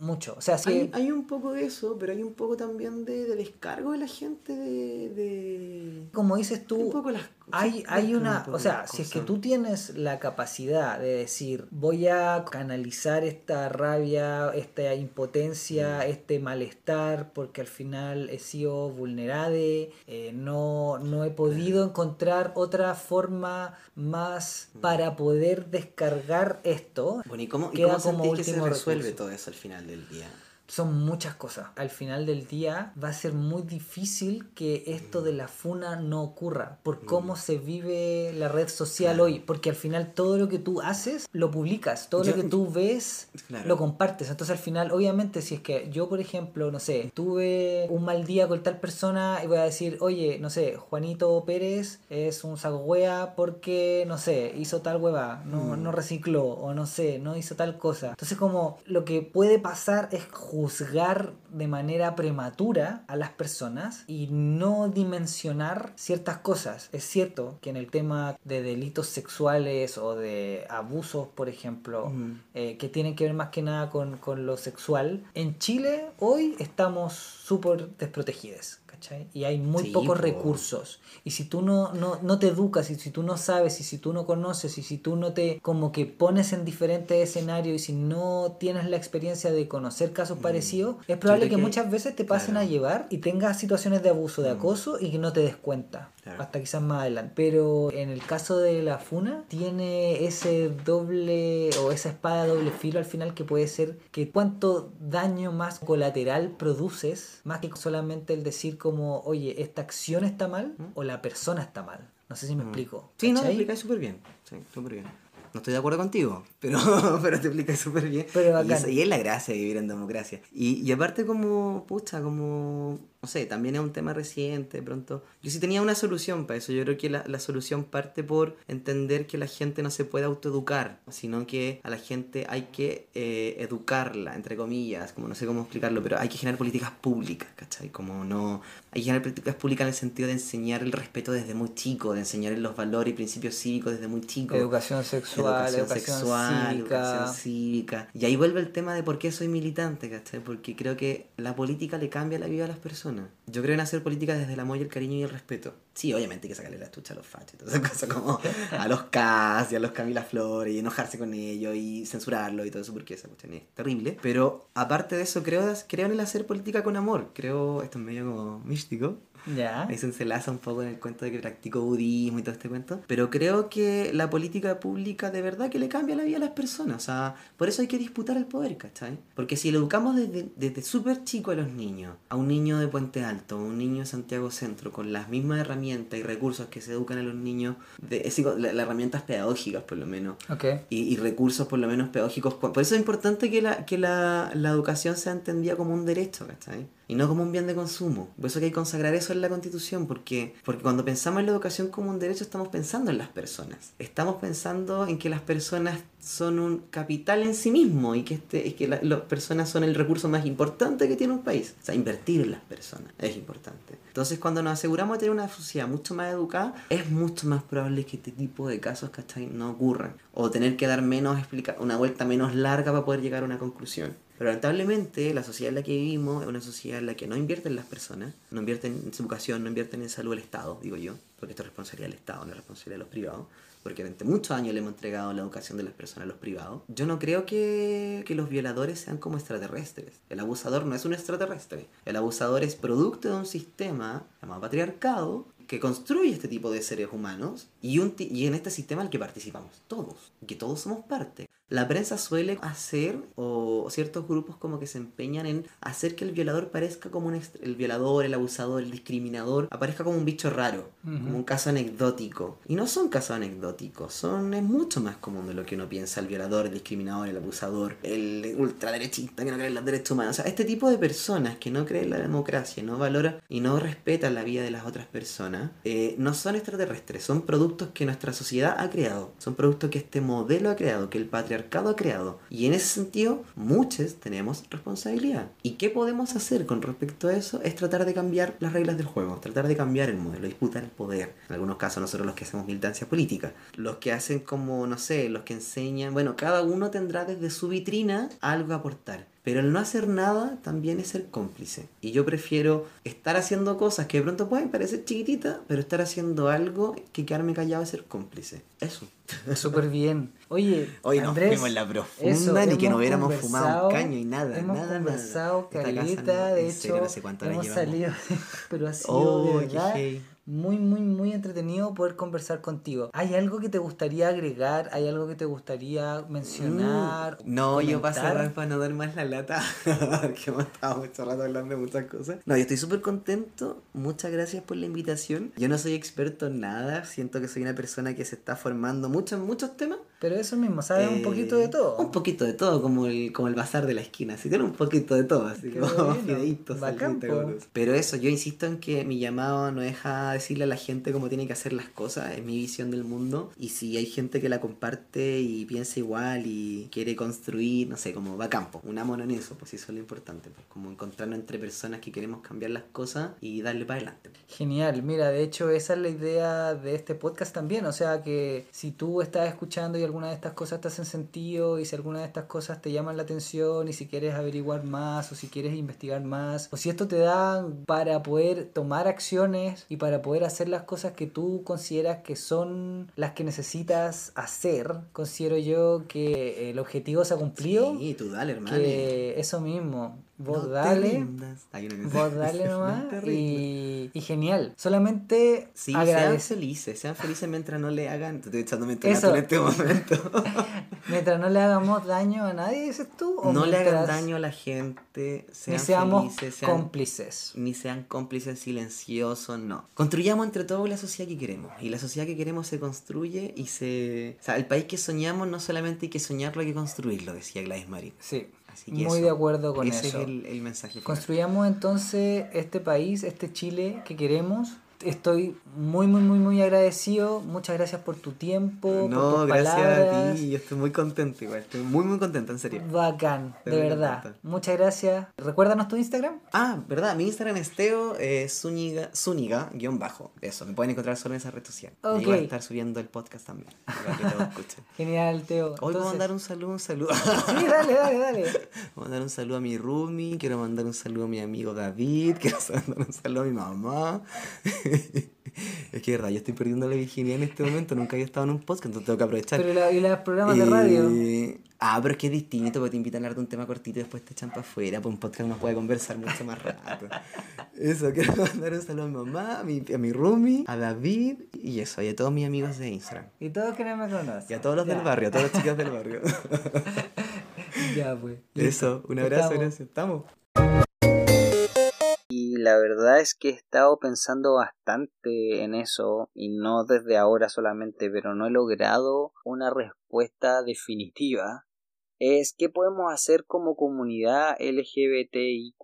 mucho. O sea, si Hay, hay un poco de eso, pero hay un poco también de, de descargo de la gente de... de... como dices Un tú, poco las Hay, hay una, un poco o sea, si es que tú tienes la capacidad de decir, voy a canalizar esta rabia, esta impotencia, Mm. este malestar, porque al final he sido vulnerable, eh, no, no he podido encontrar otra forma más Mm. para poder descargar esto. Bueno, ¿y cómo, y cómo como sentís que se resuelve recurso. todo eso al final del día? Son muchas cosas. Al final del día va a ser muy difícil que esto de la funa no ocurra por cómo se vive la red social Claro. hoy. Porque al final todo lo que tú haces lo publicas, todo Yo- lo que tú ves Claro. lo compartes. Entonces al final, obviamente, si es que yo, por ejemplo, no sé, tuve un mal día con tal persona y voy a decir, oye, no sé, Juanito Pérez es un saco wea porque, no sé, hizo tal hueva, no, Mm. no recicló o no sé, no hizo tal cosa. Entonces como lo que puede pasar es juzgar de manera prematura a las personas y no dimensionar ciertas cosas. Es cierto que en el tema de delitos sexuales o de abusos, por ejemplo, eh, que tienen que ver más que nada con, con lo sexual, en Chile hoy estamos súper desprotegidos. ¿Cachai? Y hay muy Sí, pocos po. recursos. Y si tú no, no, no te educas, y si tú no sabes, y si tú no conoces, y si tú no te como que pones en diferentes escenarios, y si no tienes la experiencia de conocer casos parecidos, es probable que, que- muchas veces te pasen claro. a llevar y tengas situaciones de abuso, de Mm. acoso, y que no te des cuenta. Claro. Hasta quizás más adelante. Pero en el caso de la funa, tiene ese doble o esa espada doble filo al final que puede ser que cuánto daño más colateral produces, más que solamente el decir como, oye, esta acción está mal o la persona está mal. No sé si me explico. Mm. Sí, no, ¿cachai? explicáis súper bien. Sí, súper bien. No estoy de acuerdo contigo, pero, [LAUGHS] pero te explicas súper bien. Pero y, bacán. eso- y es la gracia de vivir en democracia. Y, y aparte como, pucha, como, no sé, también es un tema reciente, de pronto. Yo sí tenía una solución para eso. Yo creo que la, la solución parte por entender que la gente no se puede autoeducar, sino que a la gente hay que eh, educarla, entre comillas, como no sé cómo explicarlo, pero hay que generar políticas públicas, ¿cachai? Como no... Hay que generar políticas públicas en el sentido de enseñar el respeto desde muy chico, de enseñar los valores y principios cívicos desde muy chico Educación sexual, educación, cívica. educación cívica. Y ahí vuelve el tema de por qué soy militante, ¿cachai? Porque creo que la política le cambia la vida a las personas. Yo creo en hacer política desde el amor y el cariño y el respeto. Sí, obviamente hay que sacarle la estucha a los fachos y todas esas cosas como a los Cas y a los Camila Flores y enojarse con ellos y censurarlo y todo eso porque esa cuestión es terrible. Pero aparte de eso, creo, creo en el hacer política con amor. Creo, esto es medio como místico, Ya. Ahí se enlaza un poco en el cuento de que practico budismo y todo este cuento. Pero creo que la política pública de verdad que le cambia la vida a las personas. O sea, por eso hay que disputar el poder, ¿cachai? Porque si lo educamos desde, desde súper chico a los niños, a un niño de Puente Alto, a un niño de Santiago Centro, con las mismas herramientas y recursos que se educan a los niños, de, es la- las herramientas pedagógicas por lo menos, Ok. y, y recursos por lo menos pedagógicos. Por eso es importante que la, que la, la educación sea entendida como un derecho, ¿cachai? Y no como un bien de consumo. Por eso hay que consagrar eso en la Constitución, porque, porque cuando pensamos en la educación como un derecho estamos pensando en las personas. Estamos pensando en que las personas son un capital en sí mismo y que, este, y que la- las personas son el recurso más importante que tiene un país. O sea, invertir en las personas es importante. Entonces, cuando nos aseguramos de tener una sociedad mucho más educada, es mucho más probable que este tipo de casos, ¿cachai? No ocurran. O tener que dar menos explica una vuelta menos larga para poder llegar a una conclusión. Pero lamentablemente la sociedad en la que vivimos es una sociedad en la que no invierte en las personas, no invierte en su educación, no invierte en salud el Estado, digo yo, porque esto es responsabilidad del Estado, no es responsabilidad de los privados, porque durante muchos años le hemos entregado la educación de las personas a los privados. Yo no creo que, que los violadores sean como extraterrestres. El abusador no es un extraterrestre. El abusador es producto de un sistema llamado patriarcado que construye este tipo de seres humanos y, un y en este sistema al que participamos todos, que todos somos parte. La prensa suele hacer, o ciertos grupos como que se empeñan en hacer que el violador parezca como un el violador, el abusador, el discriminador, aparezca como un bicho raro, como un caso anecdótico. Y no son casos anecdóticos, son es mucho más común de lo que uno piensa, el violador, el discriminador, el abusador, el ultraderechista que no cree en los derechos humanos. O sea, este tipo de personas que no creen en la democracia, no valora y no respetan la vida de las otras personas, eh, no son extraterrestres, son productos que nuestra sociedad ha creado, son productos que este modelo ha creado, que el patriarcado ha creado. Y en ese sentido, muchos tenemos responsabilidad. ¿Y qué podemos hacer con respecto a eso? Es tratar de cambiar las reglas del juego, tratar de cambiar el modelo, disputar el poder. En algunos casos nosotros los que hacemos militancia política, los que hacen como, no sé, los que enseñan, bueno, cada uno tendrá desde su vitrina algo que aportar. Pero el no hacer nada también es ser cómplice. Y yo prefiero estar haciendo cosas que de pronto pueden parecer chiquititas, pero estar haciendo algo que quedarme callado y ser cómplice. Eso. Súper bien. Oye, Hoy nos Andrés, fuimos en la profunda, eso, ni que no hubiéramos fumado un caño y nada, Hemos nada, nada. conversado casa caleta, no- de hecho, serio, no sé hemos salido, [LAUGHS] pero ha sido Oh, de verdad. Muy, muy, muy entretenido poder conversar contigo. ¿Hay algo que te gustaría agregar? ¿Hay algo que te gustaría mencionar? Mm, No, yo para comentar? cerrar, para no dar más la lata, [LAUGHS] porque hemos estado mucho rato hablando de muchas cosas. No, yo estoy súper contento. Muchas gracias por la invitación. Yo no soy experto en nada. Siento que soy una persona que se está formando mucho en muchos temas. Pero eso mismo, sabes un poquito de Eh, todo. Un poquito de todo, como el, como el bazar de la esquina. Así tiene un poquito de todo, así Qué como [LAUGHS] fideitos. Pero eso, yo insisto en que mi llamado no deja decirle a la gente cómo tiene que hacer las cosas, es mi visión del mundo. Y si hay gente que la comparte y piensa igual y quiere construir, no sé, como va a campo, unámonos en eso, pues eso es lo importante, pues como encontrarnos entre personas que queremos cambiar las cosas y darle para adelante. Genial, mira, de hecho esa es la idea de este podcast también, o sea que si tú estás escuchando y alguna de estas cosas te hacen sentido y si alguna de estas cosas te llaman la atención y si quieres averiguar más o si quieres investigar más o si esto te da para poder tomar acciones y para poder hacer las cosas que tú consideras que son las que necesitas hacer, considero yo que el objetivo se ha cumplido, Sí, tú dale, hermano. que eso mismo, vos No dale. Hay una. Vos dale No nomás y, y genial. Solamente Sí, sean felices, sean felices mientras no le hagan. Te estoy echando Eso. en este momento. [LAUGHS] Mientras no le hagamos daño a nadie, dices tú. o no le hagan daño a la gente, sean Ni seamos felices, sean, cómplices. ni sean cómplices silenciosos, no. Construyamos entre todos la sociedad que queremos. Y la sociedad que queremos se construye y se. O sea, el país que soñamos no solamente hay que soñarlo, hay que construirlo, decía Gladys Marín. Sí, Así que muy eso, de acuerdo con ese eso. es el, el mensaje. final. Construyamos entonces este país, este Chile que queremos. Estoy muy, muy, muy, muy agradecido. Muchas gracias por tu tiempo, por No, tus gracias palabras. a ti. Yo estoy muy contento igual. Estoy muy, muy contento, en serio. Bacán, de Estoy verdad. contento. Muchas gracias. Recuérdanos tu Instagram. Ah, ¿verdad? Mi Instagram es Teo eh, Zúñiga, Zúñiga, guion bajo. Eso, me pueden encontrar solo en esa red social. Y ahí Ok. voy a estar subiendo el podcast también. [LAUGHS] Genial, Teo. Hoy voy a Entonces- mandar un saludo, un saludo. Sí, dale, dale, dale. [LAUGHS] Voy a mandar un saludo a mi Rumi, quiero mandar un saludo a mi amigo David, [LAUGHS] quiero mandar un saludo a mi mamá. [LAUGHS] es que de verdad, yo estoy perdiendo la virginidad en este momento, nunca había estado en un podcast, entonces tengo que aprovechar. Pero la- y los programas de radio. Eh, Ah, pero es que es distinto, porque te invitan a hablar de un tema cortito y después te echan para afuera, pues un podcast uno puede conversar mucho más rato. Eso, [LAUGHS] quiero mandar un saludo a mi mamá, a mi, a mi roomie, a David y eso, y a todos mis amigos de Instagram. Y todos que no me conocen. Y a todos los Ya. del barrio, a todos los [LAUGHS] chicos del barrio. Ya, pues. Eso, un abrazo, gracias. Estamos. La verdad es que he estado pensando bastante en eso, y no desde ahora solamente, pero no he logrado una respuesta definitiva. Es qué podemos hacer como comunidad LGBTIQ,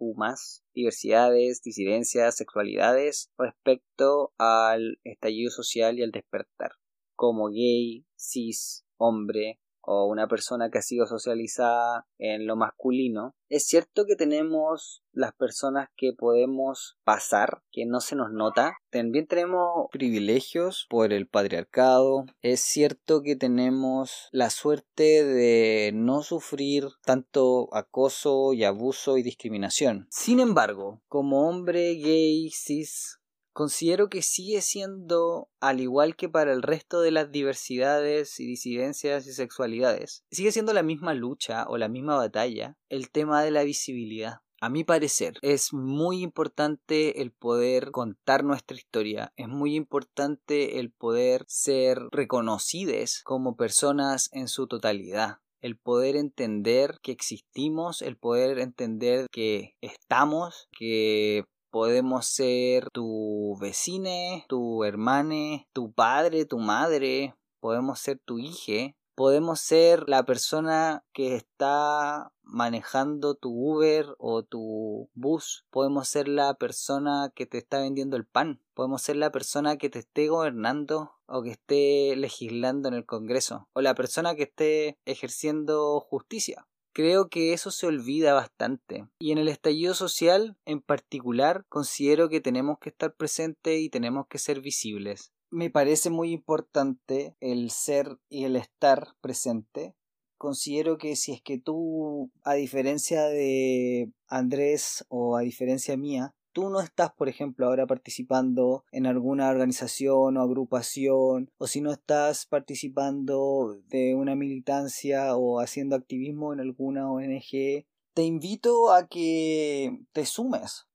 diversidades, disidencias, sexualidades, respecto al estallido social y al despertar. Como gay, cis, hombre, o una persona que ha sido socializada en lo masculino, es cierto que tenemos las personas que podemos pasar, que no se nos nota. También tenemos privilegios por el patriarcado. Es cierto que tenemos la suerte de no sufrir tanto acoso y abuso y discriminación. Sin embargo, como hombre gay, cis, considero que sigue siendo, al igual que para el resto de las diversidades y disidencias y sexualidades, sigue siendo la misma lucha o la misma batalla el tema de la visibilidad. A mi parecer, es muy importante el poder contar nuestra historia, es muy importante el poder ser reconocidos como personas en su totalidad el poder entender que existimos, el poder entender que estamos, que podemos ser tu vecine, tu hermane, tu padre, tu madre, podemos ser tu hija, podemos ser la persona que está manejando tu Uber o tu bus, podemos ser la persona que te está vendiendo el pan, podemos ser la persona que te esté gobernando o que esté legislando en el Congreso, o la persona que esté ejerciendo justicia. Creo que eso se olvida bastante. Y en el estallido social, en particular, considero que tenemos que estar presentes y tenemos que ser visibles. Me parece muy importante el ser y el estar presente. Considero que si es que tú, a diferencia de Andrés o a diferencia mía, tú no estás, por ejemplo, ahora participando en alguna organización o agrupación, o si no estás participando de una militancia o haciendo activismo en alguna ONG, te invito a que te sumes.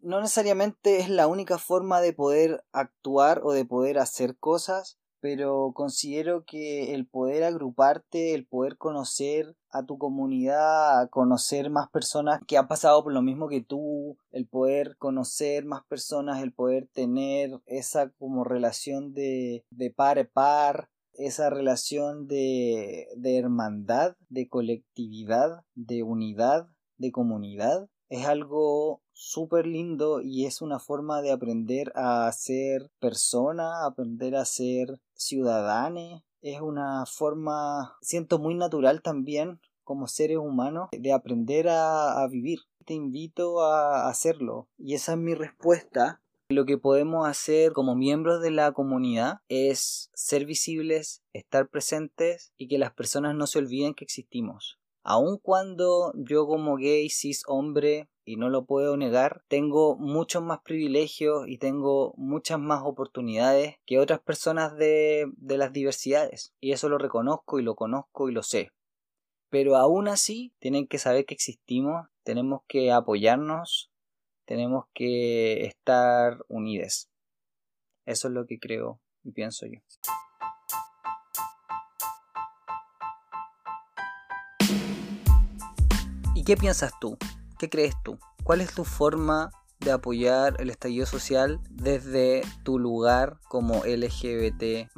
No necesariamente es la única forma de poder actuar o de poder hacer cosas, pero considero que el poder agruparte, el poder conocer a tu comunidad, conocer más personas que han pasado por lo mismo que tú, el poder conocer más personas, el poder tener esa como relación de, de par a par, esa relación de, de hermandad, de colectividad, de unidad, de comunidad, es algo súper lindo y es una forma de aprender a ser persona, aprender a ser ciudadano. Es una forma, siento muy natural también como seres humanos de aprender a, a vivir. Te invito a hacerlo y esa es mi respuesta lo que podemos hacer como miembros de la comunidad es ser visibles, estar presentes y que las personas no se olviden que existimos. Aun cuando yo como gay, cis hombre, y no lo puedo negar, tengo muchos más privilegios y tengo muchas más oportunidades que otras personas de, de las diversidades. Y eso lo reconozco y lo conozco y lo sé. Pero aún así, tienen que saber que existimos, tenemos que apoyarnos, tenemos que estar unidos. Eso es lo que creo y pienso yo. ¿Y qué piensas tú? ¿Qué crees tú? ¿Cuál es tu forma de apoyar el estallido social desde tu lugar como LGBT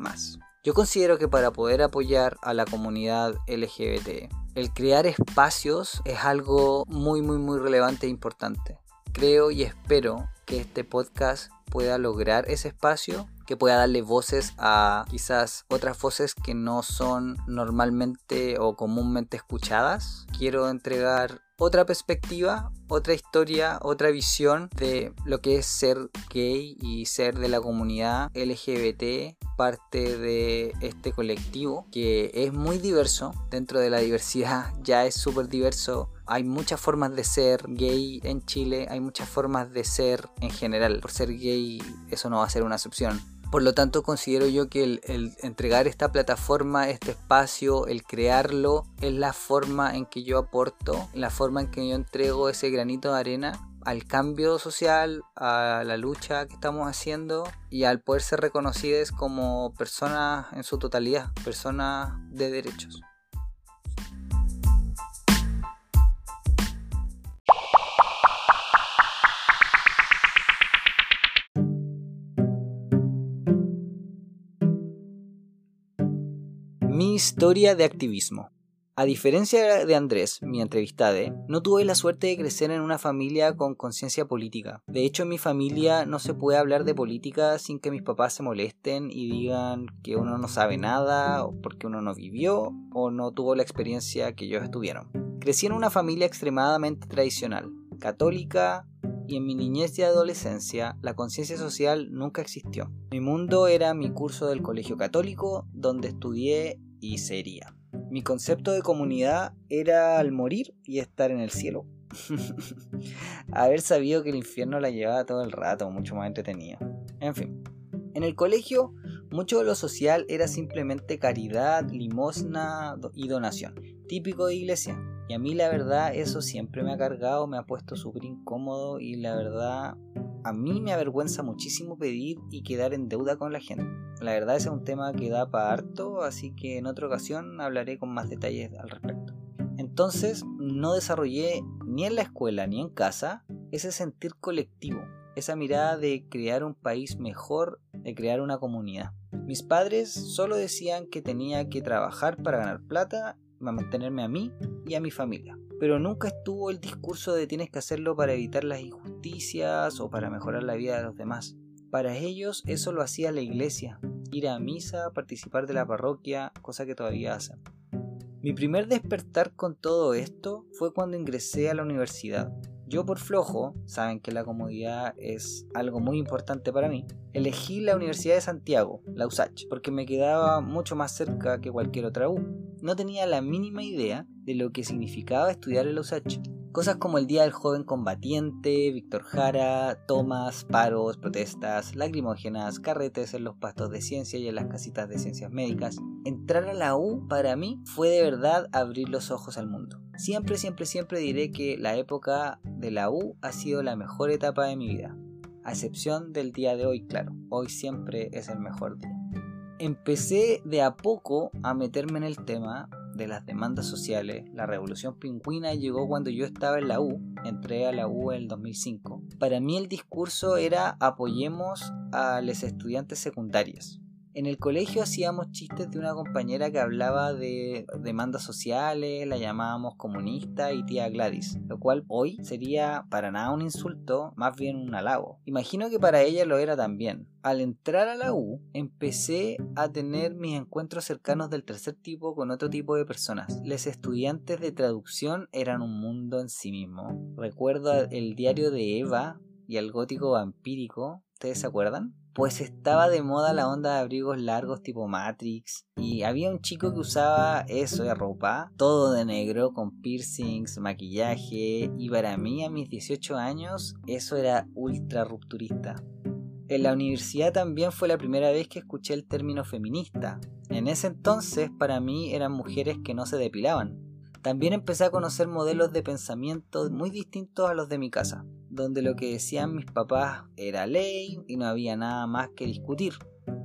Yo considero que para poder apoyar a la comunidad LGBT, el crear espacios es algo muy muy muy relevante e importante creo y espero que este podcast pueda lograr ese espacio, que pueda darle voces a quizás otras voces que no son normalmente o comúnmente escuchadas. Quiero entregar otra perspectiva, otra historia, otra visión de lo que es ser gay y ser de la comunidad LGBT, parte de este colectivo que es muy diverso. Dentro de la diversidad [LAUGHS] ya es súper diverso. Hay muchas formas de ser gay en Chile, hay muchas formas de ser en general. Por ser gay eso no va a ser una excepción por lo tanto, considero yo que el, entregar esta plataforma, este espacio, el crearlo, es la forma en que yo aporto, la forma en que yo entrego ese granito de arena al cambio social, a la lucha que estamos haciendo y al poder ser reconocidos como personas en su totalidad, personas de derechos. Historia de activismo. A diferencia de Andrés, mi entrevistade, no tuve la suerte de crecer en una familia con conciencia política. De hecho, en mi familia no se puede hablar de política sin que mis papás se molesten y digan que uno no sabe nada, o porque uno no vivió o no tuvo la experiencia que ellos tuvieron. Crecí en una familia extremadamente tradicional, católica, y en mi niñez y adolescencia la conciencia social nunca existió. Mi mundo era mi curso del colegio católico, donde estudié y sería. Mi concepto de comunidad era al morir y estar en el cielo. [LAUGHS] Haber sabido que el infierno la llevaba todo el rato, mucho más entretenido. En fin, en el colegio mucho de lo social era simplemente caridad, limosna y donación, típico de iglesia. Y a mí la verdad eso siempre me ha cargado, me ha puesto súper incómodo y la verdad a mí me avergüenza muchísimo pedir y quedar en deuda con la gente. La verdad ese es un tema que da para harto, así que en otra ocasión hablaré con más detalles al respecto. Entonces no desarrollé ni en la escuela ni en casa ese sentir colectivo, esa mirada de crear un país mejor, de crear una comunidad. Mis padres solo decían que tenía que trabajar para ganar plata mantenerme a mí y a mi familia. Pero nunca estuvo el discurso de tienes que hacerlo para evitar las injusticias o para mejorar la vida de los demás. Para ellos eso lo hacía la iglesia, ir a misa, participar de la parroquia, cosa que todavía hacen. Mi primer despertar con todo esto fue cuando ingresé a la universidad. Yo por flojo, saben que la comodidad es algo muy importante para mí, elegí la Universidad de Santiago, la USACH, porque me quedaba mucho más cerca que cualquier otra U. No tenía la mínima idea de lo que significaba estudiar en la USACH. Cosas como el Día del Joven Combatiente, Víctor Jara, tomas, paros, protestas, lacrimógenas, carretes en los pastos de ciencia y en las casitas de ciencias médicas. Entrar a la U para mí fue de verdad abrir los ojos al mundo. Siempre, siempre, siempre diré que la época de la U ha sido la mejor etapa de mi vida. A excepción del día de hoy, claro. Hoy siempre es el mejor día. Empecé de a poco a meterme en el tema de las demandas sociales. La revolución pingüina llegó cuando yo estaba en la U, entré a la U en el 2005. Para mí el discurso era apoyemos a los estudiantes secundarios. En el colegio hacíamos chistes de una compañera que hablaba de demandas sociales, la llamábamos comunista y tía Gladys, lo cual hoy sería para nada un insulto, más bien un halago. Imagino que para ella lo era también. Al entrar a la U, empecé a tener mis encuentros cercanos del tercer tipo con otro tipo de personas. Los estudiantes de traducción eran un mundo en sí mismo. Recuerdo el diario de Eva y el gótico vampírico, ¿ustedes se acuerdan? Pues estaba de moda la onda de abrigos largos tipo Matrix y había un chico que usaba eso de ropa, todo de negro, con piercings, maquillaje y para mí a mis 18 años eso era ultra rupturista. En la universidad también fue la primera vez que escuché el término feminista. En ese entonces para mí eran mujeres que no se depilaban. También empecé a conocer modelos de pensamiento muy distintos a los de mi casa donde lo que decían mis papás era ley y no había nada más que discutir.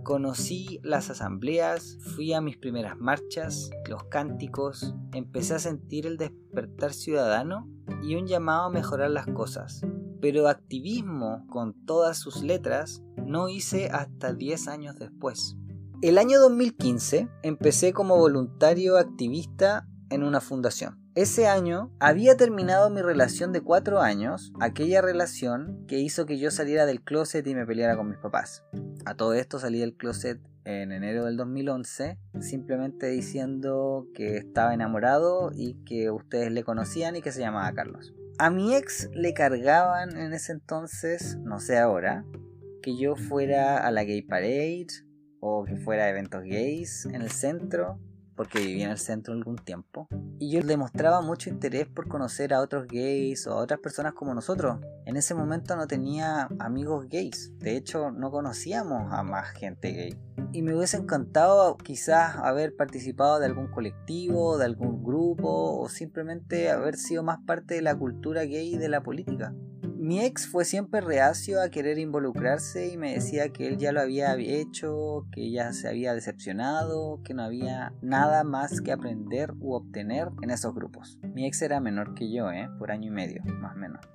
Conocí las asambleas, fui a mis primeras marchas, los cánticos, empecé a sentir el despertar ciudadano y un llamado a mejorar las cosas. Pero activismo con todas sus letras no hice hasta 10 años después. El año 2015 empecé como voluntario activista en una fundación. Ese año había terminado mi relación de cuatro años, aquella relación que hizo que yo saliera del closet y me peleara con mis papás. A todo esto salí del closet en enero del 2011, simplemente diciendo que estaba enamorado y que ustedes le conocían y que se llamaba Carlos. A mi ex le cargaban en ese entonces, no sé ahora, que yo fuera a la gay parade o que fuera a eventos gays en el centro porque vivía en el centro algún tiempo. Y yo demostraba mucho interés por conocer a otros gays o a otras personas como nosotros. En ese momento no tenía amigos gays. De hecho, no conocíamos a más gente gay. Y me hubiese encantado quizás haber participado de algún colectivo, de algún grupo o simplemente haber sido más parte de la cultura gay y de la política. Mi ex fue siempre reacio a querer involucrarse y me decía que él ya lo había hecho, que ya se había decepcionado, que no había nada más que aprender u obtener en esos grupos. Mi ex era menor que yo, ¿eh? por año y medio, más o menos.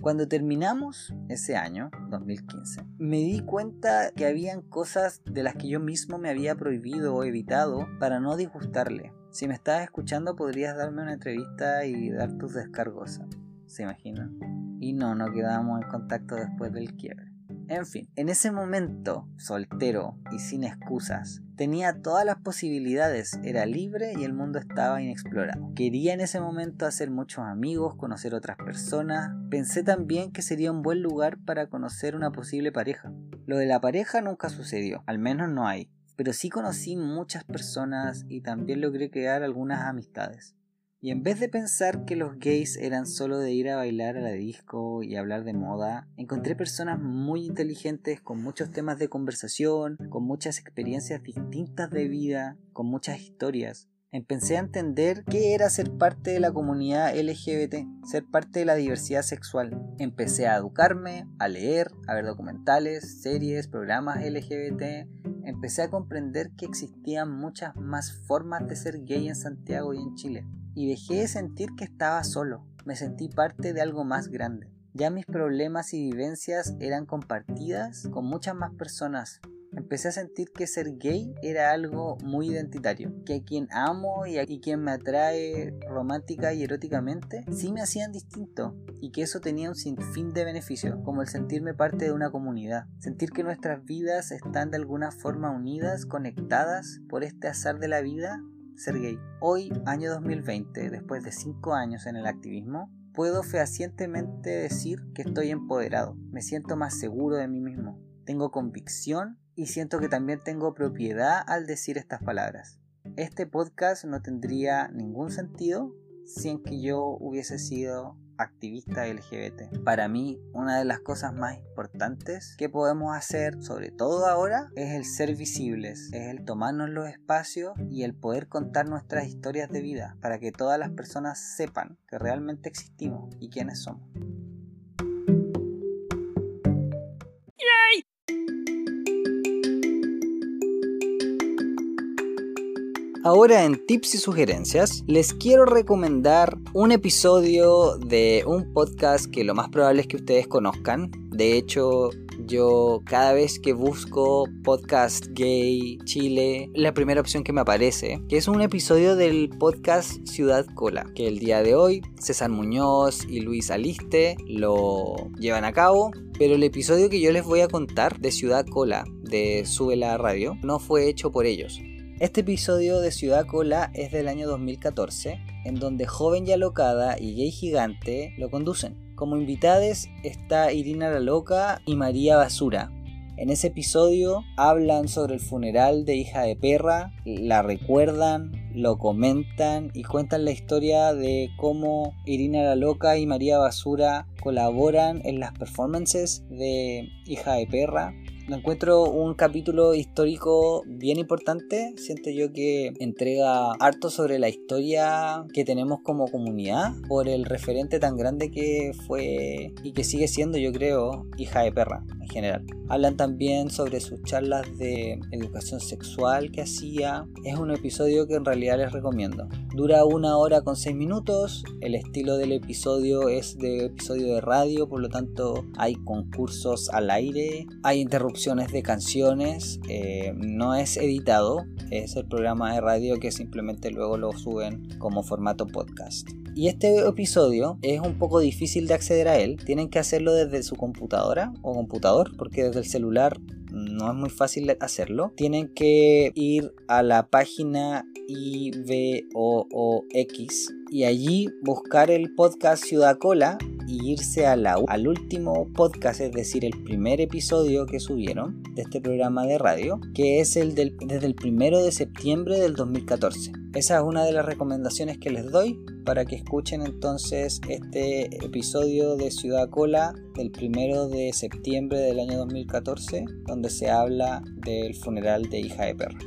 Cuando terminamos ese año, 2015, me di cuenta que habían cosas de las que yo mismo me había prohibido o evitado para no disgustarle. Si me estabas escuchando podrías darme una entrevista y dar tus descargos. ¿Se imaginan? Y no, no quedamos en contacto después del quiebre. En fin, en ese momento, soltero y sin excusas, tenía todas las posibilidades, era libre y el mundo estaba inexplorado. Quería en ese momento hacer muchos amigos, conocer otras personas. Pensé también que sería un buen lugar para conocer una posible pareja. Lo de la pareja nunca sucedió, al menos no hay, pero sí conocí muchas personas y también logré crear algunas amistades. Y en vez de pensar que los gays eran solo de ir a bailar a la disco y hablar de moda, encontré personas muy inteligentes con muchos temas de conversación, con muchas experiencias distintas de vida, con muchas historias. Empecé a entender qué era ser parte de la comunidad LGBT, ser parte de la diversidad sexual. Empecé a educarme, a leer, a ver documentales, series, programas LGBT. Empecé a comprender que existían muchas más formas de ser gay en Santiago y en Chile y dejé de sentir que estaba solo, me sentí parte de algo más grande. Ya mis problemas y vivencias eran compartidas con muchas más personas. Empecé a sentir que ser gay era algo muy identitario, que a quien amo y a quien me atrae romántica y eróticamente sí me hacían distinto y que eso tenía un sinfín de beneficios, como el sentirme parte de una comunidad, sentir que nuestras vidas están de alguna forma unidas, conectadas por este azar de la vida ser gay. Hoy, año 2020, después de 5 años en el activismo, puedo fehacientemente decir que estoy empoderado, me siento más seguro de mí mismo, tengo convicción y siento que también tengo propiedad al decir estas palabras. Este podcast no tendría ningún sentido sin que yo hubiese sido activista LGBT. Para mí, una de las cosas más importantes que podemos hacer, sobre todo ahora, es el ser visibles, es el tomarnos los espacios y el poder contar nuestras historias de vida para que todas las personas sepan que realmente existimos y quiénes somos. Ahora en tips y sugerencias les quiero recomendar un episodio de un podcast que lo más probable es que ustedes conozcan. De hecho, Yo cada vez que busco podcast gay Chile, la primera opción que me aparece, es un episodio del podcast Ciudad Cola, que el día de hoy César Muñoz y Luis Aliste lo llevan a cabo. Pero el episodio que yo les voy a contar de Ciudad Cola, de Sube la Radio, no fue hecho por ellos. Este episodio de Ciudad Cola es del año 2014, en donde Joven y Alocada y Gay Gigante lo conducen. Como invitadas está Irina la Loca y María Basura. En ese episodio hablan sobre el funeral de hija de perra, la recuerdan, lo comentan y cuentan la historia de cómo Irina la Loca y María Basura colaboran en las performances de hija de perra encuentro un capítulo histórico bien importante. Siento yo que entrega harto sobre la historia que tenemos como comunidad por el referente tan grande que fue y que sigue siendo, yo creo, hija de perra en general. Hablan también sobre sus charlas de educación sexual que hacía. Es un episodio que en realidad les recomiendo. Dura una hora con seis minutos. El estilo del episodio es de episodio de radio, por lo tanto hay concursos al aire, hay interrupciones de canciones, eh, no es editado, es el programa de radio que simplemente luego lo suben como formato podcast. Y este episodio es un poco difícil de acceder a él, tienen que hacerlo desde su computadora o computador, porque desde el celular no es muy fácil hacerlo. Tienen que ir a la página IVOOX y allí buscar el podcast Ciudad Cola y irse al último podcast, es decir, el primer episodio que subieron de este programa de radio, que es el del, desde el primero de septiembre del 2014. Esa es una de las recomendaciones que les doy para que escuchen entonces este episodio de Ciudad Cola del primero de septiembre del año 2014, donde se habla del funeral de hija de perra.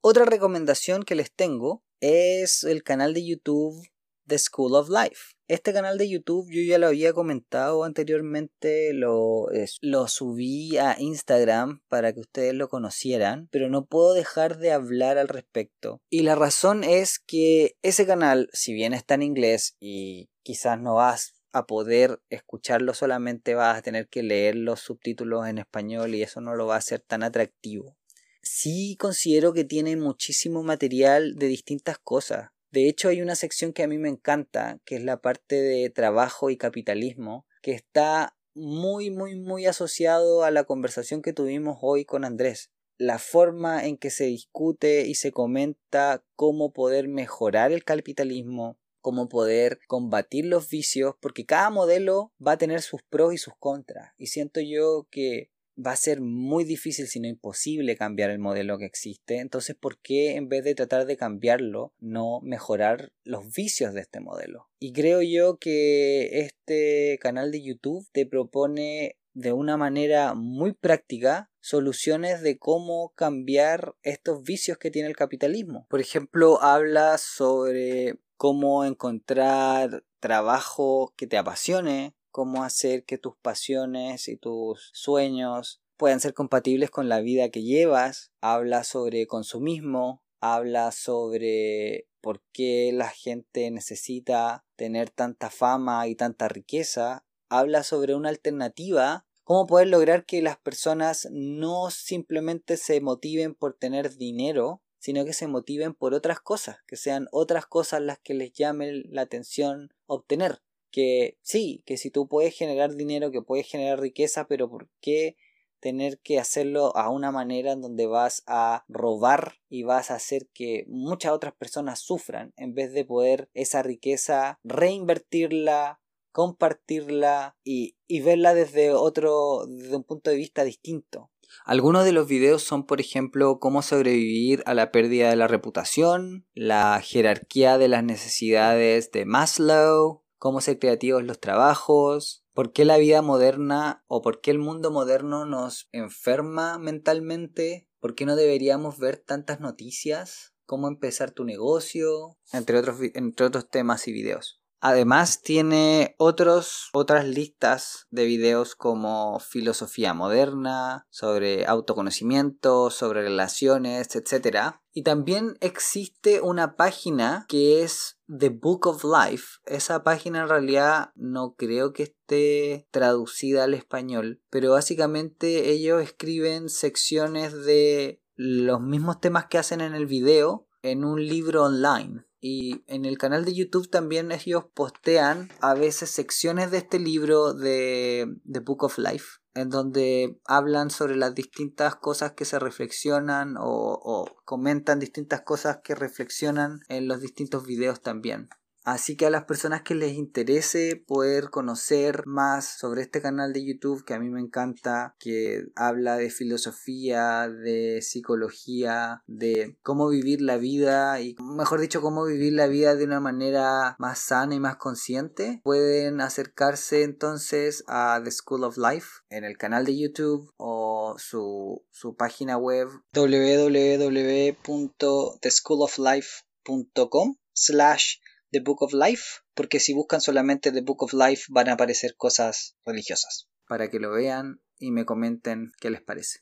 Otra recomendación que les tengo es el canal de YouTube The School of Life. Este canal de YouTube yo ya lo había comentado anteriormente, lo, lo subí a Instagram para que ustedes lo conocieran, pero no puedo dejar de hablar al respecto. Y la razón es que ese canal, si bien está en inglés y quizás no vas a poder escucharlo solamente vas a tener que leer los subtítulos en español y eso no lo va a hacer tan atractivo sí considero que tiene muchísimo material de distintas cosas. De hecho, hay una sección que a mí me encanta, que es la parte de trabajo y capitalismo, que está muy, muy, muy asociado a la conversación que tuvimos hoy con Andrés. La forma en que se discute y se comenta cómo poder mejorar el capitalismo, cómo poder combatir los vicios, porque cada modelo va a tener sus pros y sus contras. Y siento yo que va a ser muy difícil, si no imposible, cambiar el modelo que existe. Entonces, ¿por qué en vez de tratar de cambiarlo, no mejorar los vicios de este modelo? Y creo yo que este canal de YouTube te propone de una manera muy práctica soluciones de cómo cambiar estos vicios que tiene el capitalismo. Por ejemplo, habla sobre cómo encontrar trabajo que te apasione, cómo hacer que tus pasiones y tus sueños puedan ser compatibles con la vida que llevas, habla sobre consumismo, habla sobre por qué la gente necesita tener tanta fama y tanta riqueza, habla sobre una alternativa, cómo poder lograr que las personas no simplemente se motiven por tener dinero, sino que se motiven por otras cosas, que sean otras cosas las que les llame la atención obtener que sí, que si tú puedes generar dinero, que puedes generar riqueza, pero ¿por qué tener que hacerlo a una manera en donde vas a robar y vas a hacer que muchas otras personas sufran en vez de poder esa riqueza reinvertirla, compartirla y, y verla desde otro, desde un punto de vista distinto. Algunos de los videos son, por ejemplo, cómo sobrevivir a la pérdida de la reputación, la jerarquía de las necesidades de Maslow, cómo ser creativos los trabajos, por qué la vida moderna o por qué el mundo moderno nos enferma mentalmente, por qué no deberíamos ver tantas noticias, cómo empezar tu negocio, entre otros, entre otros temas y videos. Además tiene otros, otras listas de videos como filosofía moderna, sobre autoconocimiento, sobre relaciones, etc. Y también existe una página que es The Book of Life. Esa página en realidad no creo que esté traducida al español, pero básicamente ellos escriben secciones de los mismos temas que hacen en el video en un libro online. Y en el canal de YouTube también ellos postean a veces secciones de este libro de The Book of Life en donde hablan sobre las distintas cosas que se reflexionan o, comentan distintas cosas que reflexionan en los distintos videos también. Así que a las personas que les interese poder conocer más sobre este canal de YouTube que a mí me encanta, que habla de filosofía, de psicología, de cómo vivir la vida y mejor dicho cómo vivir la vida de una manera más sana y más consciente, pueden acercarse entonces a The School of Life en el canal de YouTube o su, su página web www.theschooloflife.com slash The Book of Life, porque si buscan solamente The Book of Life van a aparecer cosas religiosas. Para que lo vean y me comenten qué les parece.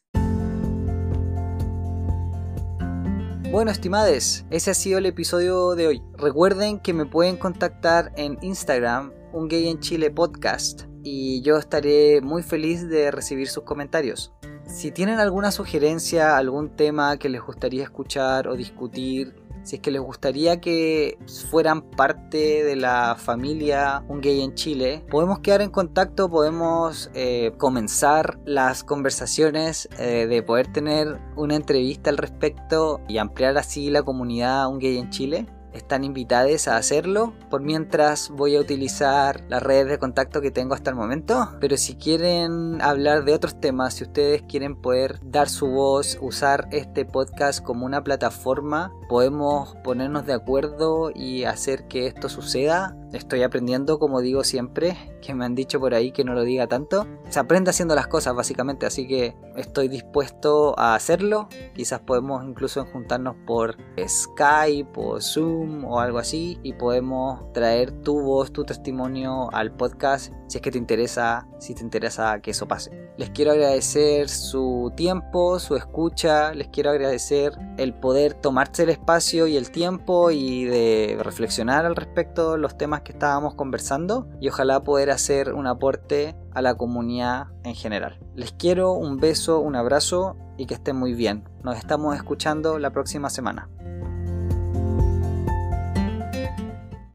Bueno, estimades, ese ha sido el episodio de hoy. Recuerden que me pueden contactar en Instagram, un gay en Chile podcast, y yo estaré muy feliz de recibir sus comentarios. Si tienen alguna sugerencia, algún tema que les gustaría escuchar o discutir, si es que les gustaría que fueran parte de la familia Un Gay en Chile, podemos quedar en contacto, podemos eh, comenzar las conversaciones eh, de poder tener una entrevista al respecto y ampliar así la comunidad Un Gay en Chile están invitadas a hacerlo. Por mientras voy a utilizar las redes de contacto que tengo hasta el momento. Pero si quieren hablar de otros temas, si ustedes quieren poder dar su voz, usar este podcast como una plataforma, podemos ponernos de acuerdo y hacer que esto suceda. Estoy aprendiendo, como digo siempre, que me han dicho por ahí que no lo diga tanto. Se aprende haciendo las cosas básicamente, así que estoy dispuesto a hacerlo. Quizás podemos incluso juntarnos por Skype o Zoom o algo así y podemos traer tu voz, tu testimonio al podcast si es que te interesa, si te interesa que eso pase. Les quiero agradecer su tiempo, su escucha, les quiero agradecer el poder tomarse el espacio y el tiempo y de reflexionar al respecto de los que estábamos conversando y ojalá poder hacer un aporte a la comunidad en general. Les quiero un beso, un abrazo y que estén muy bien. Nos estamos escuchando la próxima semana.